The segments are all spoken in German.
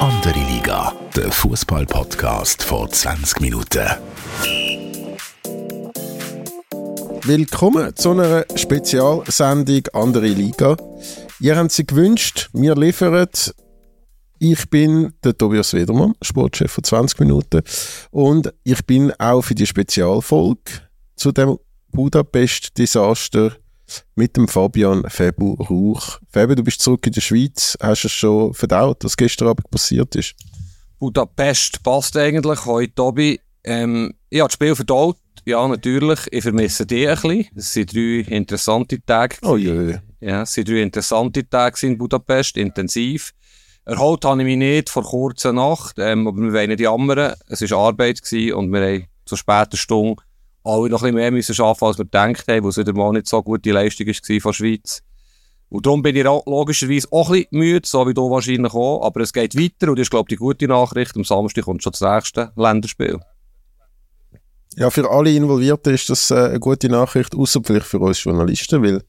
Andere Liga, der Fußball-Podcast vor 20 Minuten. Willkommen zu einer Spezialsendung Andere Liga. Ihr habt sie gewünscht, wir liefern. Ich bin der Tobias Wedermann, Sportchef von 20 Minuten. Und ich bin auch für die Spezialfolge zu dem Budapest-Desaster mit dem Fabian Febu Rauch. Fabian, du bist zurück in der Schweiz. Hast du es schon verdaut, was gestern Abend passiert ist? Budapest passt eigentlich heute, Tobi. Ähm, ich habe das Spiel verdaut. Ja, natürlich. Ich vermisse die ein bisschen. Es sind drei interessante Tage. Oh je. Ja, es sind drei interessante Tage in Budapest, intensiv. Erholt habe ich mich nicht vor kurzer Nacht, ähm, aber wir wollen nicht jammern. Es war Arbeit gewesen und wir haben zu später Stunde alle noch ein bisschen mehr müssen arbeiten, als wir gedacht haben, weil es wieder mal nicht so gute Leistung war von der Schweiz. Und darum bin ich logischerweise auch ein bisschen müde, so wie du wahrscheinlich auch. Aber es geht weiter und das ist, glaube ich, die gute Nachricht. Am Samstag kommt schon das nächste Länderspiel. Ja, für alle Involvierten ist das äh, eine gute Nachricht, außer vielleicht für uns Journalisten, weil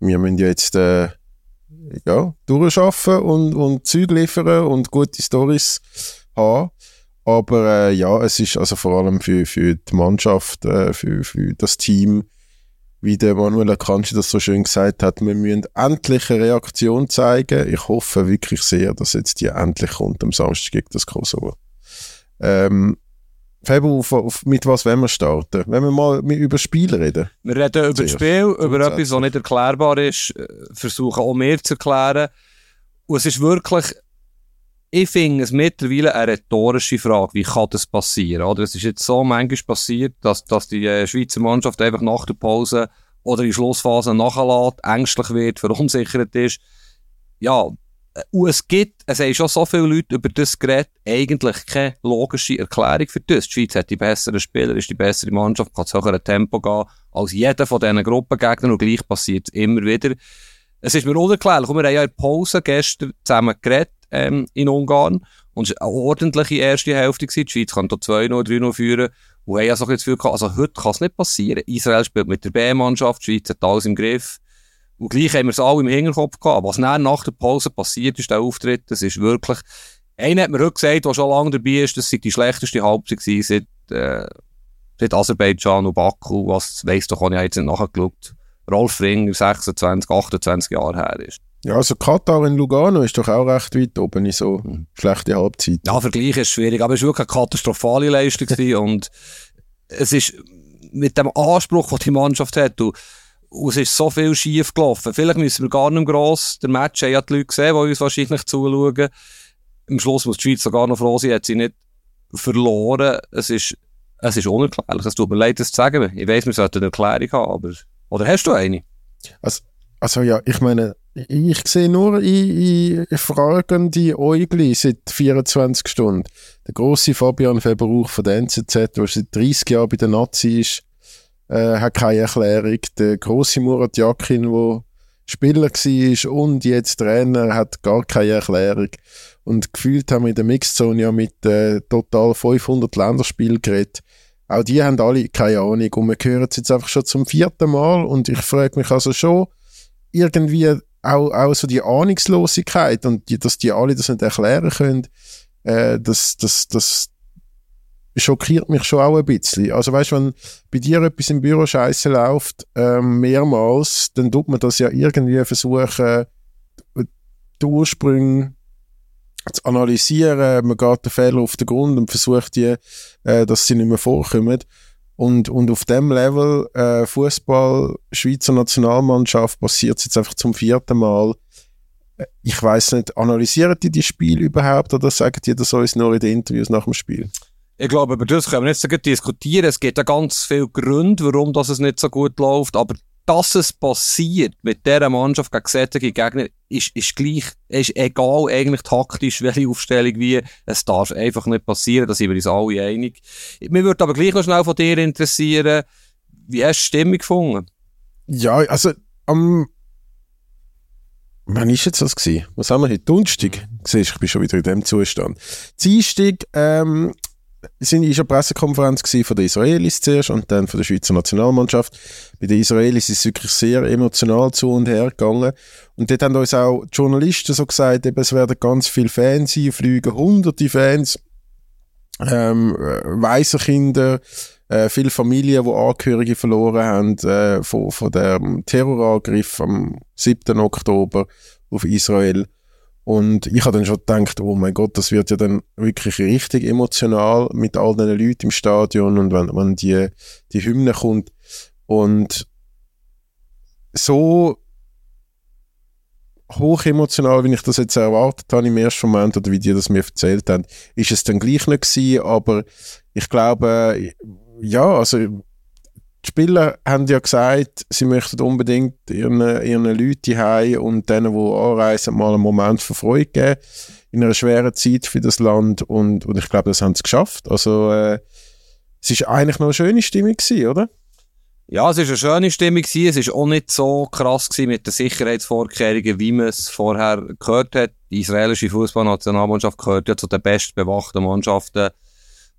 wir müssen ja jetzt äh, ja, durcharbeiten und, und Zeug liefern und gute Stories haben. Aber äh, ja, es ist also vor allem für, für die Mannschaft, äh, für, für das Team, wie der Manuel Akanji das so schön gesagt hat, wir müssen endlich eine Reaktion zeigen. Ich hoffe wirklich sehr, dass jetzt die endlich kommt am Samstag gegen das Kosovo. Ähm, Fabio, auf, auf, mit was wollen wir starten? Wenn wir mal über Spiel reden? Wir reden über das Spiel, über etwas, was nicht erklärbar ist, äh, versuchen auch mehr zu erklären. Und es ist wirklich ich finde es mittlerweile eine rhetorische Frage, wie kann das passieren? Oder es ist jetzt so manchmal passiert, dass, dass die äh, Schweizer Mannschaft einfach nach der Pause oder in Schlussphase nachlässt, ängstlich wird, verunsichert ist. Ja, äh, und es gibt, es haben schon so viele Leute über das geredet, eigentlich keine logische Erklärung für das. Die Schweiz hat die besseren Spieler, ist die bessere Mannschaft, kann zu höherem Tempo gehen als jeder von diesen Gruppengegnern und gleich passiert es immer wieder. Es ist mir unerklärlich. wir haben ja in der Pause gestern zusammen geredet ähm, in Ungarn. Und es war eine ordentliche erste Hälfte. Gewesen. Die Schweiz kann da 2-0, 3-0 führen. Und haben also das Gefühl gehabt, also heute kann es nicht passieren. Israel spielt mit der B-Mannschaft, die Schweiz hat alles im Griff. Und gleich haben wir es alle im Hinterkopf gehabt. Was dann nach der Pause passiert ist, der Auftritt, das ist wirklich, einer hat mir heute gesagt, der schon lange dabei ist, das sei die schlechteste Halbzeit seit, äh, seit Aserbaidschan und Baku, was weiss doch, habe ich jetzt nicht nachgeschaut. Rolf Ringer 26, 28 Jahre her ist. Ja, also Katar in Lugano ist doch auch recht weit oben in so mhm. schlechte Halbzeit. Ja, Vergleich ist schwierig, aber es war wirklich eine katastrophale Leistung und es ist mit dem Anspruch, den die Mannschaft hat, und, und es ist so viel schief gelaufen. Vielleicht müssen wir gar nicht gross, der Match haben ja die Leute gesehen, die uns wahrscheinlich zuschauen. Am Schluss muss die Schweiz sogar noch froh sein, hat sie nicht verloren. Es ist, es ist unerklärlich. Es tut mir leid, das zu sagen. Ich weiss, wir sollten eine Erklärung haben, aber, oder hast du eine? Also, also ja, ich meine, ich sehe nur in, in fragende Äugli seit 24 Stunden. Der große Fabian Verbrauch von der NZZ, der seit 30 Jahren bei der Nazi ist, äh, hat keine Erklärung. Der große Murat Yakin, der Spieler war und jetzt Trainer, hat gar keine Erklärung. Und gefühlt haben wir in der Mixzone ja mit äh, total 500 Länderspielen geredet. Auch die haben alle keine Ahnung. Und wir hören es jetzt einfach schon zum vierten Mal. Und ich frage mich also schon, irgendwie auch, auch so die Ahnungslosigkeit und die, dass die alle das nicht erklären können, äh, das, das, das schockiert mich schon auch ein bisschen. Also weißt, wenn bei dir etwas im Büro scheiße läuft, ähm, mehrmals, dann tut man das ja irgendwie versuchen, die Ursprünge zu analysieren. Man geht den Fehler auf den Grund und versucht die, äh, dass sie nicht mehr vorkommen. Und, und auf dem Level äh, Fußball, Schweizer Nationalmannschaft passiert es jetzt einfach zum vierten Mal. Äh, ich weiß nicht, analysieren die die Spiel überhaupt oder sagen die das uns nur in den Interviews nach dem Spiel? Ich glaube, über das können wir nicht so gut diskutieren. Es gibt ja ganz viele Gründe, warum das es nicht so gut läuft. Aber dass es passiert mit dieser Mannschaft gegen solche Gegner, ist, ist gleich, ist egal eigentlich taktisch, welche Aufstellung wie, es darf einfach nicht passieren, da sind wir uns alle einig. Mir würde aber gleich noch schnell von dir interessieren, wie hast du die Stimmung gefunden? Ja, also, am, wann ist jetzt das gewesen? Was haben wir heute? Donnerstag? Siehst, ich bin schon wieder in dem Zustand. Dienstag, ähm, es war eine Pressekonferenz von den Israelis zuerst und dann von der Schweizer Nationalmannschaft. Bei den Israelis ist es wirklich sehr emotional zu und her gegangen. Und dort haben uns auch die Journalisten so gesagt, eben, es werden ganz viele Fans sein, fliegen hunderte Fans, ähm, weise Kinder, äh, viele Familien, die Angehörige verloren haben äh, von, von dem Terrorangriff am 7. Oktober auf Israel. Und ich habe dann schon gedacht, oh mein Gott, das wird ja dann wirklich richtig emotional mit all den Leuten im Stadion und wenn, wenn die, die Hymne kommt. Und so hochemotional, wie ich das jetzt erwartet habe im ersten Moment oder wie die das mir erzählt haben, ist es dann gleich nicht gewesen, aber ich glaube, ja, also die Spieler haben ja gesagt, sie möchten unbedingt ihren, ihren Leuten heim und denen, die anreisen, mal einen Moment von Freude geben in einer schweren Zeit für das Land und, und ich glaube, das haben sie geschafft. Also äh, es war eigentlich noch eine schöne Stimmung gewesen, oder? Ja, es war eine schöne Stimmung gewesen. Es war auch nicht so krass gewesen mit den Sicherheitsvorkehrungen, wie man es vorher gehört hat. Die israelische Fußballnationalmannschaft gehört ja zu den bestbewachten Mannschaften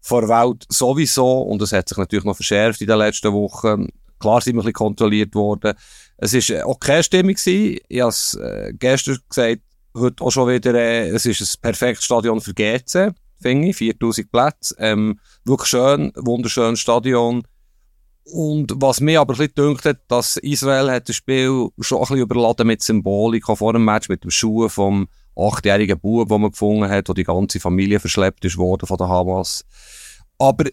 vor Welt sowieso. Und das hat sich natürlich noch verschärft in den letzten Wochen. Klar sind wir ein bisschen kontrolliert worden. Es war auch keine Stimmung gewesen. Ich habe es äh, gestern gesagt, heute auch schon wieder, äh, es ist ein perfektes Stadion für GC, finde ich. 4000 Plätze. Ähm, wirklich schön, wunderschönes Stadion. Und was mir aber ein bisschen dünkt hat, dass Israel hat das Spiel schon ein bisschen überladen mit Symbolik vor dem Match, mit dem Schuh vom achtjährigen Bub, den man gefunden hat, wo die ganze Familie verschleppt ist worden von der Hamas. Aber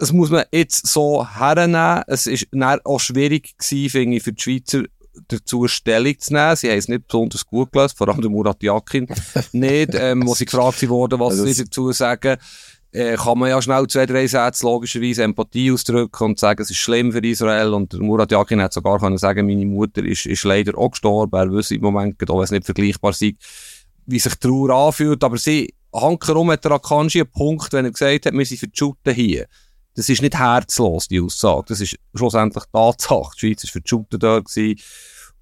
es muss man jetzt so hernehmen. Es ist auch schwierig gewesen, finde ich, für die Schweizer dazu Stellung zu nehmen. Sie haben es nicht besonders gut gelöst, vor allem der Murat Yakin nicht, ähm, wo sie gefragt wurden, was sie dazu sagen. Äh, kann man ja schnell zwei, drei Sätze logischerweise Empathie ausdrücken und sagen, es ist schlimm für Israel. Und Murat Yakin hat sogar können sagen, meine Mutter ist, ist leider auch gestorben. Er wüsste im Moment, auch wenn es nicht vergleichbar ist, wie sich Trauer anfühlt. Aber sie hankerum hat der Akanji einen Punkt, wenn er gesagt hat, wir sind für die Shooten hier. Das ist nicht herzlos, die Aussage. Das ist schlussendlich Tatsache. Die Schweiz war für die Shooten da gewesen.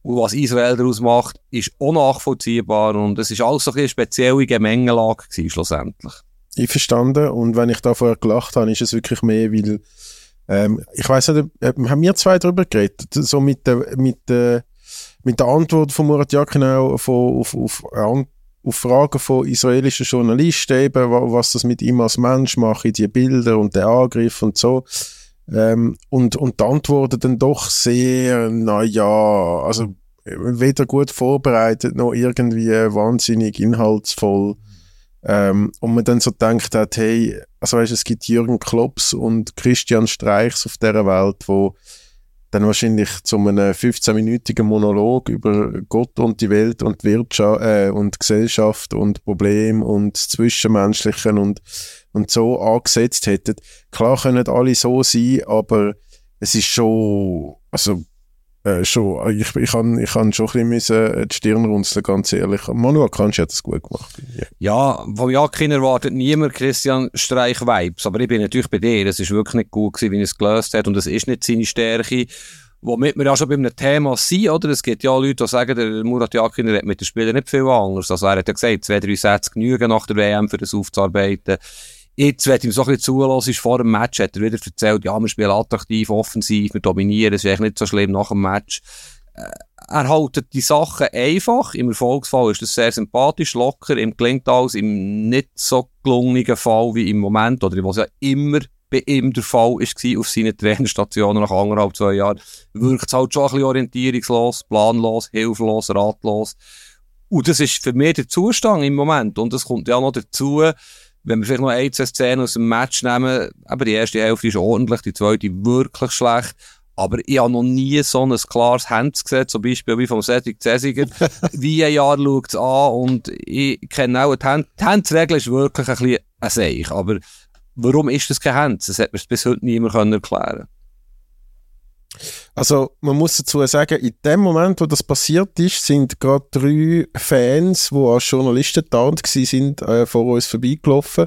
Und was Israel daraus macht, ist auch nachvollziehbar. Und es ist alles so eine spezielle Gemengelage gewesen, schlussendlich. Ich verstanden. Und wenn ich da vorher gelacht habe, ist es wirklich mehr, weil, ähm, ich weiß nicht, äh, haben wir zwei darüber geredet? So mit der, mit der, mit der Antwort von Murat Yakin auf, auf, auf, auf Fragen von israelischen Journalisten, eben, was das mit ihm als Mensch macht, die Bilder und der Angriff und so. Ähm, und, und die Antworten dann doch sehr, naja, also weder gut vorbereitet noch irgendwie wahnsinnig inhaltsvoll. Ähm, und man dann so denkt hat, hey, also weißt, es gibt Jürgen Klopps und Christian Streichs auf dieser Welt, wo dann wahrscheinlich zu einem 15-minütigen Monolog über Gott und die Welt und Wirtschaft äh, und Gesellschaft und Problem und Zwischenmenschliche und, und so angesetzt hätten. Klar können alle so sein, aber es ist schon, also äh, schon, ich, ich kann ich kann schon ein bisschen äh, die Stirn runzeln, ganz ehrlich. Manu Akanji hat das gut gemacht. Yeah. Ja, von Jakin erwartet niemand Christian Streich Vibes, aber ich bin natürlich bei dir. Es ist wirklich nicht gut gewesen, wie er es gelöst hat und es ist nicht seine Stärke. Womit wir ja schon bei einem Thema sind, oder? Es gibt ja Leute, die sagen, der Murat Yakin hat mit den Spielern nicht viel anders. Also er hat ja gesagt, zwei, drei Sätze genügen nach der WM, für das aufzuarbeiten. Jetzt, wenn ihm so ein bisschen zulassen ist, vor dem Match, hat er wieder erzählt, ja, wir spielen attraktiv, offensiv, wir dominieren, es ist eigentlich nicht so schlimm nach dem Match. Äh, er haltet die Sachen einfach. Im Erfolgsfall ist das sehr sympathisch, locker. Ihm gelingt alles im nicht so gelungenen Fall wie im Moment, oder was ja immer bei ihm der Fall war auf seinen Trainerstationen nach anderthalb, zwei Jahren, wirkt es halt schon ein bisschen orientierungslos, planlos, hilflos, ratlos. Und das ist für mich der Zustand im Moment. Und es kommt ja noch dazu, wenn wir vielleicht noch ein, zwei Szenen aus dem Match nehmen, aber die erste Hälfte ist ordentlich, die zweite wirklich schlecht. Aber ich habe noch nie so ein klares Hand gesehen, zum Beispiel wie vom Cedric Cesiger. wie ein Jahr schaut es an und ich kenne auch die Hand. Die Handregel ist wirklich ein bisschen ein Seich. Aber warum ist das kein Hand? Das hat mir bis heute niemand erklären können. Also man muss dazu sagen, in dem Moment, wo das passiert ist, sind gerade drei Fans, die als Journalisten tarnt sind, äh, vor uns vorbeigelaufen.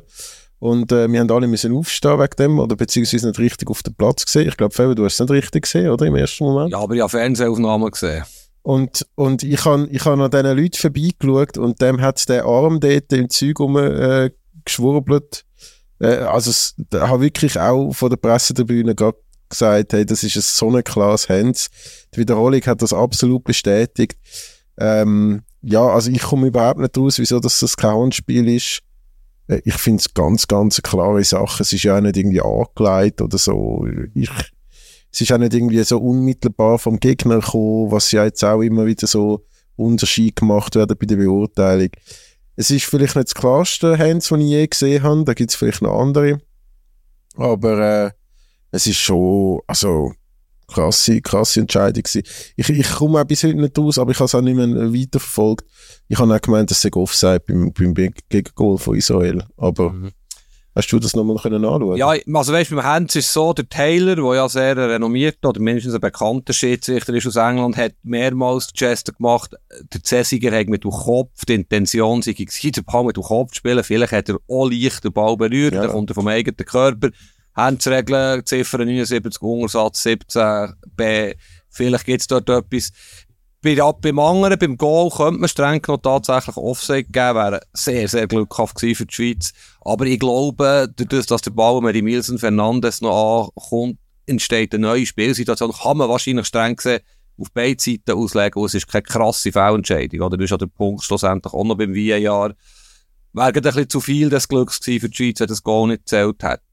Und äh, wir haben alle müssen aufstehen wegen dem, oder beziehungsweise nicht richtig auf den Platz gesehen. Ich glaube, Fabio, du hast es nicht richtig gesehen, oder? Im ersten Moment. Ja, aber ich habe Fernsehaufnahmen gesehen. Und, und ich habe ich hab an diesen Leuten vorbeigeschaut und dem hat der Arm dort im Zeug rum, äh, geschwurbelt Äh, also, es, da habe wirklich auch von der Pressetribüne gesagt, hey, das ist ein so ein klares Hands. Die Wiederholung hat das absolut bestätigt. Ähm, ja, also ich komme überhaupt nicht raus, wieso dass das kein Handspiel ist. Äh, ich finde es ganz, ganz klare Sache. Es ist ja auch nicht irgendwie angelegt oder so. Ich, es ist auch nicht irgendwie so unmittelbar vom Gegner gekommen, was ja jetzt auch immer wieder so Unterschied gemacht werden bei der Beurteilung. Es ist vielleicht nicht das klarste Hands, das ich je gesehen habe. Da gibt es vielleicht noch andere. Aber äh, es ist schon, also krasse, krasse Entscheidung gewesen. Ich, ich komme auch bis heute nicht raus, aber ich habe es auch nicht mehr weiterverfolgt. Ich habe auch gemeint, dass es Offside beim, beim Gegengol von Israel. Aber mhm. hast du das nochmal können anschauen Ja, also weißt du, beim Hans ist es so, der Taylor, der ja sehr renommiert oder mindestens ein bekannter Schiedsrichter ist aus England, hat mehrmals die Geste gemacht. Der Cäsiger hat mit dem Kopf, die Intention sei gewesen, den Ball mit dem Kopf zu spielen. Vielleicht hat er auch leicht den Ball berührt, ja. dann kommt er vom eigenen Körper. Handsregeln, Ziffer 79, Untersatz 17b, vielleicht gibt es dort etwas. Bei, beim anderen, beim Goal, könnte man streng noch tatsächlich Offside geben, wäre sehr, sehr glückhaft gewesen für die Schweiz. Aber ich glaube, dadurch, dass der Ball mit Milson Fernandes noch ankommt, entsteht eine neue Spielsituation. Kann man wahrscheinlich streng gesehen auf beide Seiten auslegen, und es ist keine krasse Fehlentscheidung. Oder? Das ist ja der Punkt schlussendlich auch noch beim VAR. Wäre ein bisschen zu viel des Glücks gewesen für die Schweiz, wenn das Goal nicht gezählt hätte.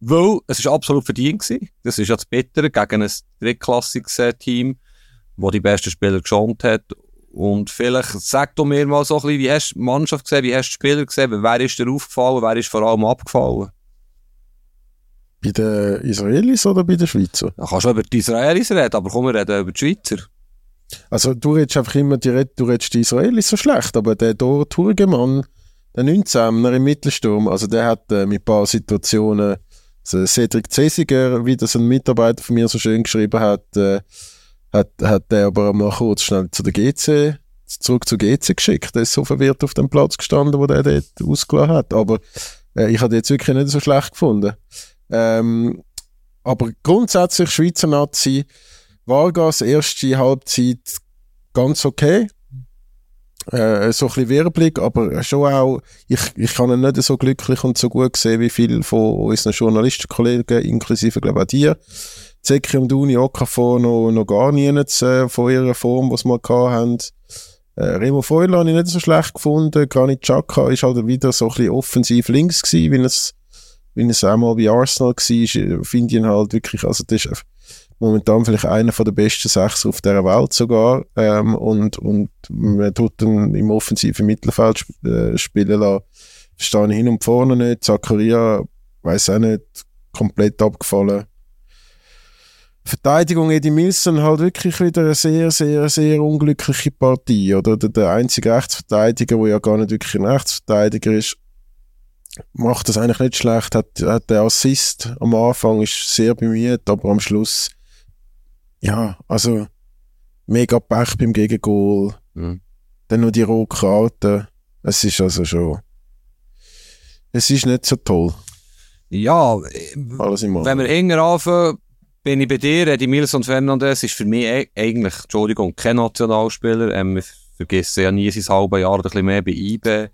Weil es ist absolut verdient gewesen. Das ist ja das Bittere gegen ein drittklassiges-Team, das die besten Spieler geschont hat. Und vielleicht sag du mir mal so ein bisschen, wie hast du die Mannschaft gesehen, wie hast du die Spieler gesehen, wer ist dir aufgefallen, wer ist vor allem abgefallen? Bei den Israelis oder bei den Schweizer? Da kannst du über die Israelis reden, aber komm, wir reden über die Schweizer. Also du redest einfach immer direkt, du redest die Israelis so schlecht, aber der Dor Turgemann, der 19er im Mittelsturm, also der hat äh, mit ein paar Situationen also Cedric Cesiger, wie das ein Mitarbeiter von mir so schön geschrieben hat, äh, hat, hat der aber mal kurz schnell zu der GC, zurück zur GC geschickt. Der ist so verwirrt auf dem Platz gestanden, wo der dort ausgelassen hat. Aber äh, ich habe jetzt wirklich nicht so schlecht gefunden. Ähm, aber grundsätzlich Schweizer Nazi, Vargas erste Halbzeit ganz okay äh, so ein Wirbelig, aber schon auch, ich, ich kann ihn nicht so glücklich und so gut sehen wie viele von unseren Journalistenkollegen, inklusive, glaube ich, auch dir. Zeki und Uni Okafor noch, noch gar nie nicht, äh, von ihrer Form, was wir haben. Äh, Remo Freuler habe ich nicht so schlecht gefunden. Granit Xhaka ist halt wieder so ein bisschen offensiv links gewesen, wie es, wie es auch mal bei Arsenal war. Finde ich ihn halt wirklich, also das ist momentan vielleicht einer der besten sechs auf der Welt sogar ähm, und, und man tut ihn im offensiven Mittelfeld sp äh, spielen lassen. Verstehe hin und vorne nicht. Zakaria, weiß auch nicht, komplett abgefallen. Verteidigung Eddie Milson halt wirklich wieder eine sehr, sehr, sehr unglückliche Partie. Oder der, der einzige Rechtsverteidiger, der ja gar nicht wirklich ein Rechtsverteidiger ist, macht das eigentlich nicht schlecht. Hat, hat der Assist am Anfang ist sehr bemüht, aber am Schluss ja, also mega Pech beim Gegengol. Mhm. Dann noch die rote Karte. Es ist also schon. Es ist nicht so toll. Ja, Alles im wenn wir hinten anfangen, bin ich bei dir. Eddie Milson Fernandes ist für mich e- eigentlich, Entschuldigung, kein Nationalspieler. Ähm, wir vergessen ja nie sein halbes Jahr ein bisschen mehr bei IB.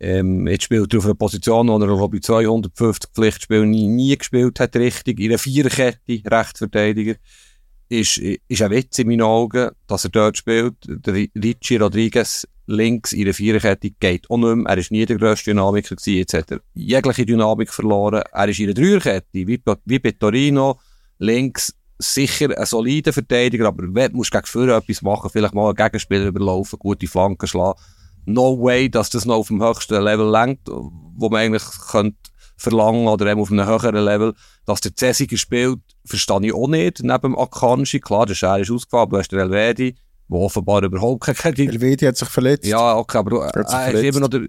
Ähm, jetzt spielt er auf einer Position, wo er bei 250 Pflichtspielen nie, nie gespielt hat, richtig. In einer Viererkette, Rechtsverteidiger ist, ist ein Witz in meinen Augen, dass er dort spielt. Der Ricci Rodriguez links in der Viererkette geht auch nicht mehr. Er ist nie der grösste Dynamiker gewesen. Jetzt hat er jegliche Dynamik verloren. Er ist in der Dreierkette, wie, wie bei Torino, links sicher ein solider Verteidiger, aber wenn musst gegen Führer etwas machen, vielleicht mal einen Gegenspieler überlaufen, gute Flanken schlagen. No way, dass das noch auf dem höchsten Level lenkt, wo man eigentlich könnte verlangen oder eben auf einem höheren Level, dass der Cäsiger spielt, verstehe ich auch nicht, neben Akanji. Klar, der Scher ist ausgefallen, aber du hast den Elvedi, der offenbar überhaupt keine... Elvedi hat sich verletzt. Ja, okay, aber er ist immer noch der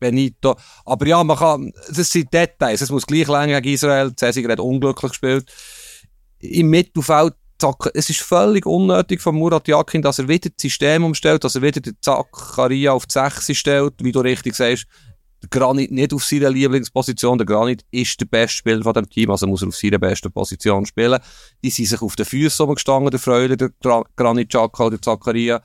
Benito. Aber ja, man kann, das sind Details, es muss gleich länger gegen Israel, Cäsiger hat unglücklich gespielt. Im Mittelfeld es ist völlig unnötig von Murat Yakin, dass er wieder das System umstellt, dass er wieder den Zakaria auf die 6 stellt, wie du richtig sagst Granit nicht auf seiner Lieblingsposition. Der Granit ist der beste Spieler von dem Team, also muss er auf seiner besten Position spielen. Die sind sich auf den Füßen umgestanden, der Freude, der Granit Xhaka, der Zakaria.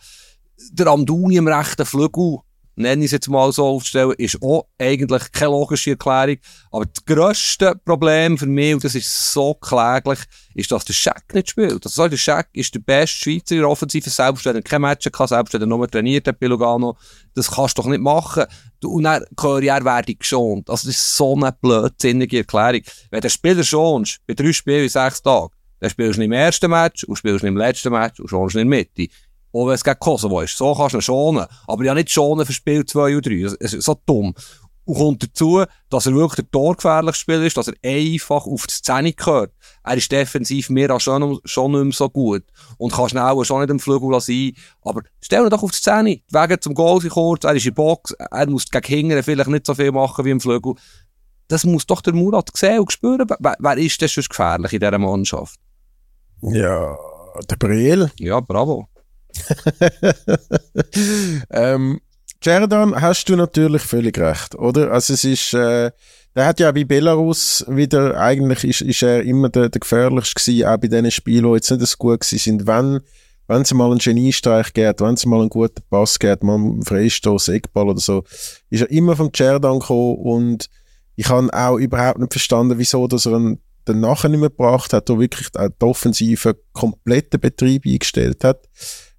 Der Amduni im rechten Flügel, nenne ich es jetzt mal so aufzustellen, ist auch eigentlich keine logische Erklärung. Aber das grösste Problem für mich, und das ist so kläglich, ist, dass der Scheck nicht spielt. Also, der Scheck ist der beste Schweizer in der Offensive, selbst wenn er kein Match kann, selbst wenn er nur trainiert hat bei Lugano. Das kannst du doch nicht machen. Und dann er werde geschont. Also, das ist so eine blödsinnige Erklärung. Wenn der Spieler schonst, bei drei Spielen in sechs Tagen, dann spielst du nicht im ersten Match und spielst nicht im letzten Match und schonst nicht in der Mitte. Auch wenn es gegen Kosovo ist. So kannst du ihn schonen. Aber ja nicht schonen für Spiel 2 und 3. Das ist so dumm. Und kommt dazu, dass er wirklich der torgefährlichste Spieler ist, dass er einfach auf die Szene gehört. Er ist defensiv mehr als schon, schon nicht mehr so gut. Und kann schnell schon nicht im Flügel sein. Aber stell ihn doch auf die Szene. Die Wege zum Goal sind kurz, er ist in Box, er muss gegen Hingern vielleicht nicht so viel machen wie im Flügel. Das muss doch der Murat sehen und spüren. Wer, wer ist denn schon gefährlich in dieser Mannschaft? Ja, der Briel. Ja, bravo. ähm, Jerdan, hast du natürlich völlig recht, oder? Also es ist, äh, der hat ja bei Belarus wieder, eigentlich ist, ist er immer der, der gefährlichste gewesen, auch bei diesen Spielen, die jetzt nicht so gut sind. Wenn, wenn es mal einen Geniestreich geht, wenn es mal einen guten Pass geht, mal einen Freistoß, Eckball oder so, ist er immer vom Jerdan gekommen und ich habe auch überhaupt nicht verstanden, wieso, dass er einen dann nachher nicht mehr gebracht hat, der wirklich die Offensive kompletten Betrieb eingestellt hat.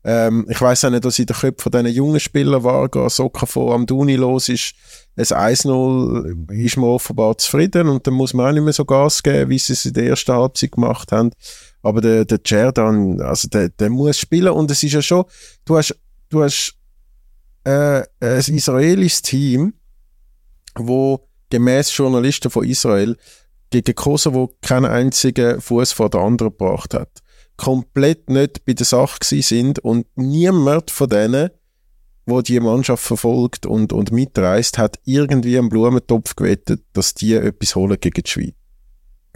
Ähm, ich weiß auch nicht, was in den Köpfen von diesen jungen Spielern war, Socken von Amduni los ist, ein 1-0 ist man offenbar zufrieden und dann muss man auch nicht mehr so Gas geben, wie sie es in der ersten Halbzeit gemacht haben. Aber der, der Cerdan, also der, der muss spielen und es ist ja schon, du hast, du hast äh, ein israelisches Team, wo gemäß Journalisten von Israel gegen Kosovo keinen einzigen Fuß vor der anderen gebracht hat komplett nicht bei der Sache sind und niemand von denen, wo die Mannschaft verfolgt und, und mitreist, hat irgendwie einen Blumentopf gewettet, dass die etwas holen gegen die Schweiz.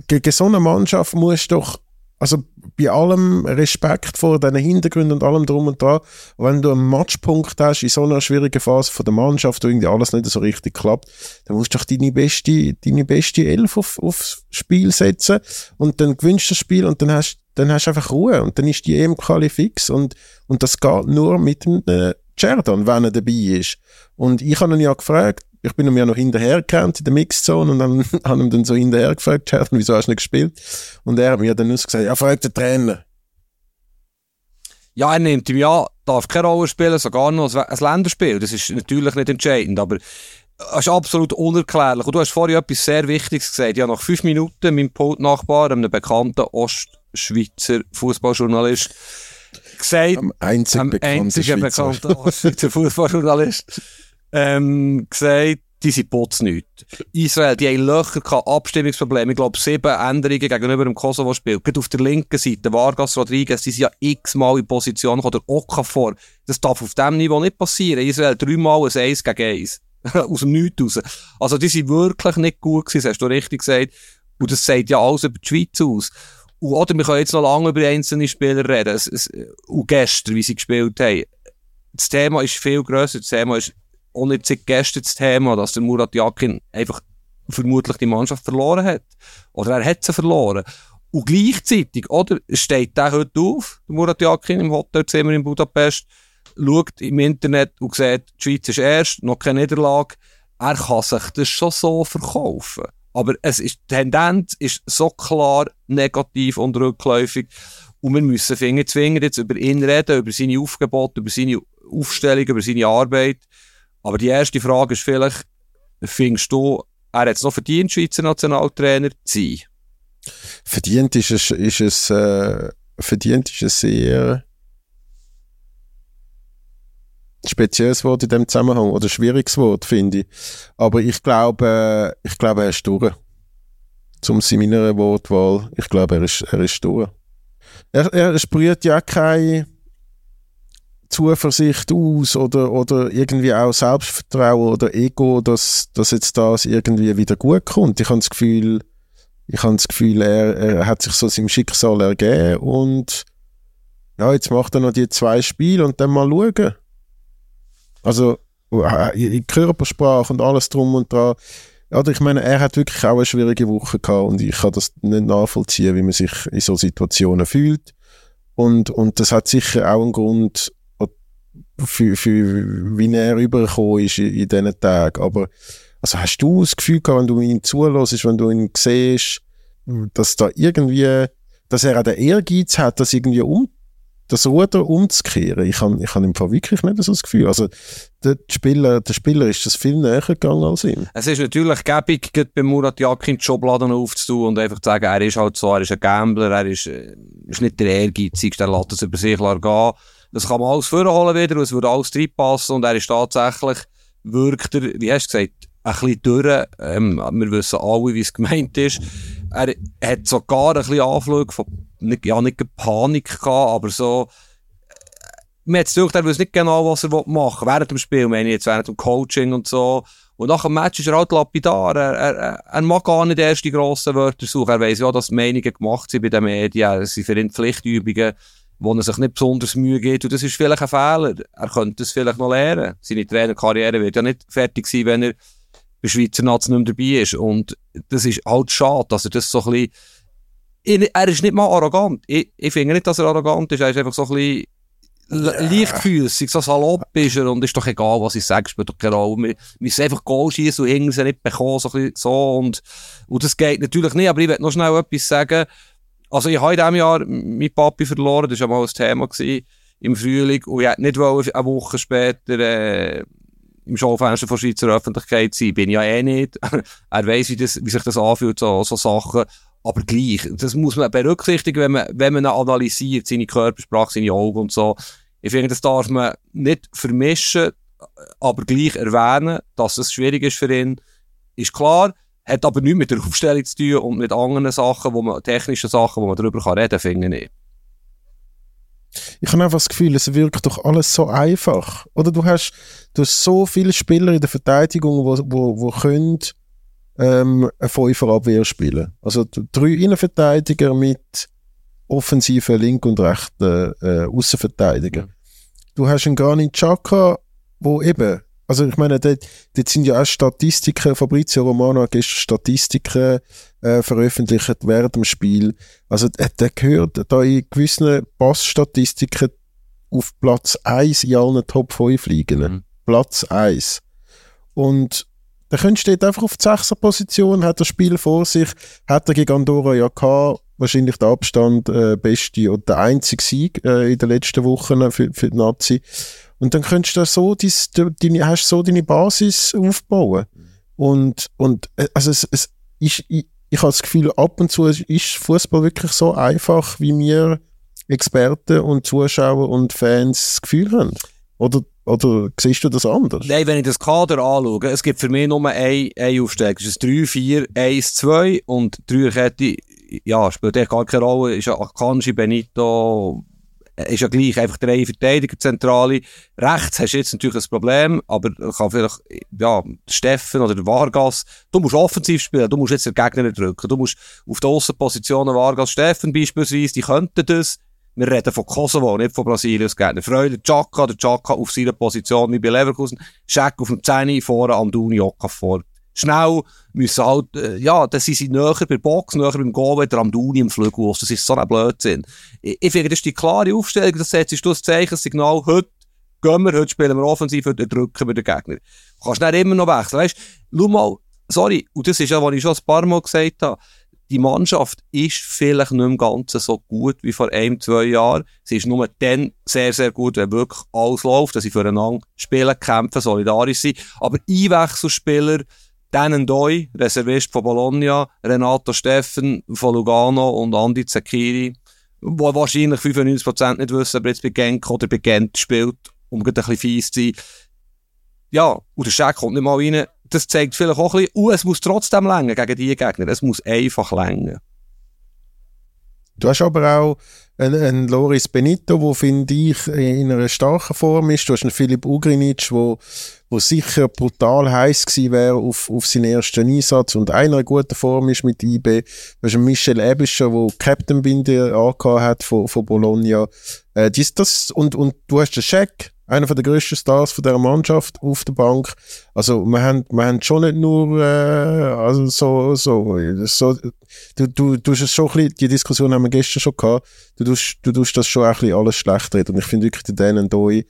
Gegen so eine Mannschaft muss doch, also bei allem Respekt vor diesen Hintergründen und allem drum und dran, wenn du einen Matchpunkt hast in so einer schwierigen Phase von der Mannschaft, wo irgendwie alles nicht so richtig klappt, dann musst du doch deine beste, deine beste Elf auf, aufs Spiel setzen und dann gewinnst du das Spiel und dann hast dann hast du einfach Ruhe und dann ist die EM-Quali fix und, und das geht nur mit dem äh, Cerdan, wenn er dabei ist. Und ich habe ihn ja gefragt, ich bin ihm ja noch hinterher gekannt in der Mixzone und dann habe ihm dann so hinterher gefragt, wieso hast du nicht gespielt? Und er hat mir dann nur gesagt, ja, frag den Trainer. Ja, er nimmt ihm ja, darf keine Rolle spielen, sogar noch ein Länderspiel. Das ist natürlich nicht entscheidend, aber es ist absolut unerklärlich. Und du hast vorhin etwas sehr Wichtiges gesagt. Ja, nach fünf Minuten mein Pultnachbar, einem bekannten Ost- Schweizer Fußballjournalist gesagt, am einzig am einzigen bekannten Schweizer Fußballjournalist ähm, gesagt, die sind putz nicht. Israel, die haben Löcher gehabt, Abstimmungsprobleme. Ich glaube, sieben Änderungen gegenüber dem Kosovo-Spiel. Gerade auf der linken Seite, Vargas Rodriguez, die sind ja x-mal in Position gekommen, der Okafor. Das darf auf diesem Niveau nicht passieren. Israel dreimal ein 1 gegen 1. aus dem Nichts raus. Also, die sind wirklich nicht gut gewesen, das hast du richtig gesagt. Und das sagt ja alles über die Schweiz aus. Und, oder wir können jetzt noch lange über einzelne Spieler reden. Es, es, und gestern, wie sie gespielt haben. Das Thema ist viel grösser. Das Thema ist nicht seit gestern das Thema, dass der Murat Yakin einfach vermutlich die Mannschaft verloren hat. Oder er hat sie verloren. Und gleichzeitig, oder, steht der heute auf, der Murat Yakin im Hotelzimmer in Budapest, schaut im Internet und sieht, die Schweiz ist erst, noch keine Niederlage. Er kann sich das schon so verkaufen. Aber es ist, die Tendenz ist so klar negativ und rückläufig. Und wir müssen Finger zwingen, jetzt über ihn reden, über seine Aufgebote, über seine Aufstellung, über seine Arbeit. Aber die erste Frage ist vielleicht, findest du, er hat es noch verdient, Schweizer Nationaltrainer zu sein? Verdient ist es, ist es, äh, verdient ist es sehr, spezielles Wort in dem Zusammenhang oder schwieriges Wort, finde ich. Aber ich glaube, ich glaube, er ist durch. Zum meiner Wortwahl. Ich glaube, er ist, er ist durch. Er, er sprüht ja keine Zuversicht aus oder, oder irgendwie auch Selbstvertrauen oder Ego, dass, dass jetzt das irgendwie wieder gut kommt. Ich habe das Gefühl, ich habe das Gefühl, er, er hat sich so seinem Schicksal ergeben und ja, jetzt macht er noch die zwei Spiele und dann mal schauen. Also in Körpersprache und alles drum und dran. Oder ich meine, er hat wirklich auch eine schwierige Woche gehabt und ich kann das nicht nachvollziehen, wie man sich in so Situationen fühlt. Und, und das hat sicher auch einen Grund, für, für wie er rübergekommen ist in, in diesen Tagen. Aber also hast du das Gefühl gehabt, wenn du ihn zulässt, wenn du ihn siehst, dass da irgendwie, dass er auch den Ehrgeiz hat, das irgendwie um, das Ruder umzukehren. Ich habe ich im Fall wirklich nicht so das Gefühl. Also, der Spieler, der Spieler ist das viel näher gegangen als ihm. Es ist natürlich gäbig, bei Murat Yakin die Schubladen aufzutun und einfach zu sagen, er ist halt so, er ist ein Gambler, er ist, äh, ist nicht der Ehrgeizigste, er lässt es über sich gehen. Das kann man alles vorholen wieder, es würde alles reinpassen und er ist tatsächlich, wirkt er, wie hast du gesagt, ein bisschen durch. Ähm, wir wissen alle, wie es gemeint ist. Er hat sogar ein bisschen Anflug von, ja, nicht Panik gehabt, aber so, mir hat es gedacht, er weiß nicht genau, was er machen will. Während dem Spiel, meine ich jetzt, während dem Coaching und so. Und nach dem Match ist er halt lapidar. Er, er, er mag gar nicht erst die grossen Wörter suchen. Er weiss ja, dass Meinungen gemacht sind bei den Medien. Es sind für ihn Pflichtübungen, wo er sich nicht besonders Mühe gibt. Und das ist vielleicht ein Fehler. Er könnte es vielleicht noch lernen. Seine Trainerkarriere wird ja nicht fertig sein, wenn er bei Schweizer Nazi nicht mehr dabei ist. Und das ist halt schade, dass er das so ein bisschen... Er ist nicht mal arrogant. Ich, ich finde nicht, dass er arrogant ist. Er ist einfach so ein bisschen leichtfüßig, so salopp ist er und ist doch egal, was ich sage, spielt doch keine Rolle. Wir müssen einfach Goal schießen und sie nicht bekommen, so, so und, und das geht natürlich nicht, aber ich will noch schnell etwas sagen. Also ich habe in diesem Jahr meinen Papi verloren, das war ja mal ein Thema gewesen, im Frühling und ich hätte nicht wollen, eine Woche später äh, im Schaufenster von Schweizer Öffentlichkeit sein. Bin ja eh nicht. er weiss, wie, das, wie sich das anfühlt, so, so Sachen. Aber gleich, das muss man berücksichtigen, wenn man, wenn man analysiert, seine Körpersprache, seine Augen und so. Ich finde, das darf man nicht vermischen, aber gleich erwähnen, dass es schwierig ist für ihn. Ist klar, hat aber nichts mit der Aufstellung zu tun und mit anderen Sachen, wo man, technischen Sachen, wo man darüber kann reden kann, finde ich. Ich habe einfach das Gefühl, es wirkt doch alles so einfach. Oder du hast, du hast so viele Spieler in der Verteidigung, wo, wo, wo können ähm, eine Fünferabwehr spielen. Also drei Innenverteidiger mit offensiven Link- und rechten äh, Außenverteidiger. Mhm. Du hast einen Granit Xhaka, wo eben, also ich meine, dort, dort sind ja auch Statistiken, Fabrizio Romano hat gestern Statistiken äh, veröffentlicht während dem Spiel. Also der, der gehört da in gewissen Passstatistiken auf Platz 1 in allen Top 5 liegen. Mhm. Platz 1. Und der Könnt steht einfach auf der 6 Position, hat das Spiel vor sich, hat er gegen Andorra ja gehabt, wahrscheinlich der Abstand äh, beste und der einzige Sieg äh, in den letzten Wochen für, für die Nazi. Und dann könntest du so dies, deine, hast so deine Basis aufbauen. Und, und äh, also es, es ist, ich, ich habe das Gefühl, ab und zu ist Fußball wirklich so einfach, wie wir Experten und Zuschauer und Fans das Gefühl haben. Oder, oder siehst du das anders? Nein, wenn ich das Kader anschaue, es gibt für mich nur eine, eine Aufstellung. Es ist 3, 4, 1, 2 und 3 Kette, ja, spielt echt gar keine Rolle. Ist Akanji, Benito, ist ja gleich einfach drei Verteidiger, Zentrale. Rechts hast du jetzt natürlich ein Problem, aber vielleicht, ja, Steffen oder der Vargas, du musst offensiv spielen, du musst jetzt den Gegner drücken, du musst auf der Außenpositionen Vargas, Steffen beispielsweise, die könnten das, wir reden von Kosovo, nicht von Brasilien Gegner. Freude, Chaka, der Chaka auf seiner Position wie bei Leverkusen. Scheck auf dem 10, vorne am Duni vor. Schnell müssen halt, äh, ja, dann sind sie näher bei der Box, näher beim Goal, wieder am Duni im Flügel. Das ist so ein Blödsinn. Ich, ich finde, das ist die klare Aufstellung, das setzt du das Zeichen, Signal, heute gehen wir, heute spielen wir offensiv, heute drücken wir den Gegner. Du kannst dann immer noch wechseln, weißt, schau mal, sorry, und das ist ja, was ich schon ein paar Mal gesagt habe, die Mannschaft ist vielleicht nicht im Ganzen so gut wie vor einem, zwei Jahren. Sie ist nur dann sehr, sehr gut, wenn wirklich alles läuft, dass sie füreinander spielen, kämpfen, solidarisch sind. Aber Einwechselspieler, Denen Doi, Reservist von Bologna, Renato Steffen von Lugano und Andi Zakiri, wo wahrscheinlich 95% nicht wissen, ob er jetzt bei Genk oder bei Gent spielt, um ein bisschen fies zu sein. Ja, und der Scheck kommt nicht mal rein das zeigt vielleicht auch ein bisschen, uh, es muss trotzdem länger gegen die Gegner. Es muss einfach länger. Du hast aber auch einen, einen Loris Benito, wo finde ich in einer starken Form ist. Du hast einen Philipp Ugrinic, wo, wo sicher brutal heiß gewesen wäre auf, auf seinen ersten Einsatz und einer guten Form ist mit IB. Du hast einen Michel Ebischer, wo Captain Binde hat von, von Bologna. Äh, dies, das, und, und du hast den Scheck, einer der grössten Stars von der Mannschaft auf der Bank. Also wir haben, wir haben schon nicht nur äh, also so, so, so du, du, du hast schon ein bisschen, die Diskussion haben wir gestern schon gehabt, du tust, du tust das schon ein bisschen alles schlecht reden und ich finde wirklich, der Dan Doi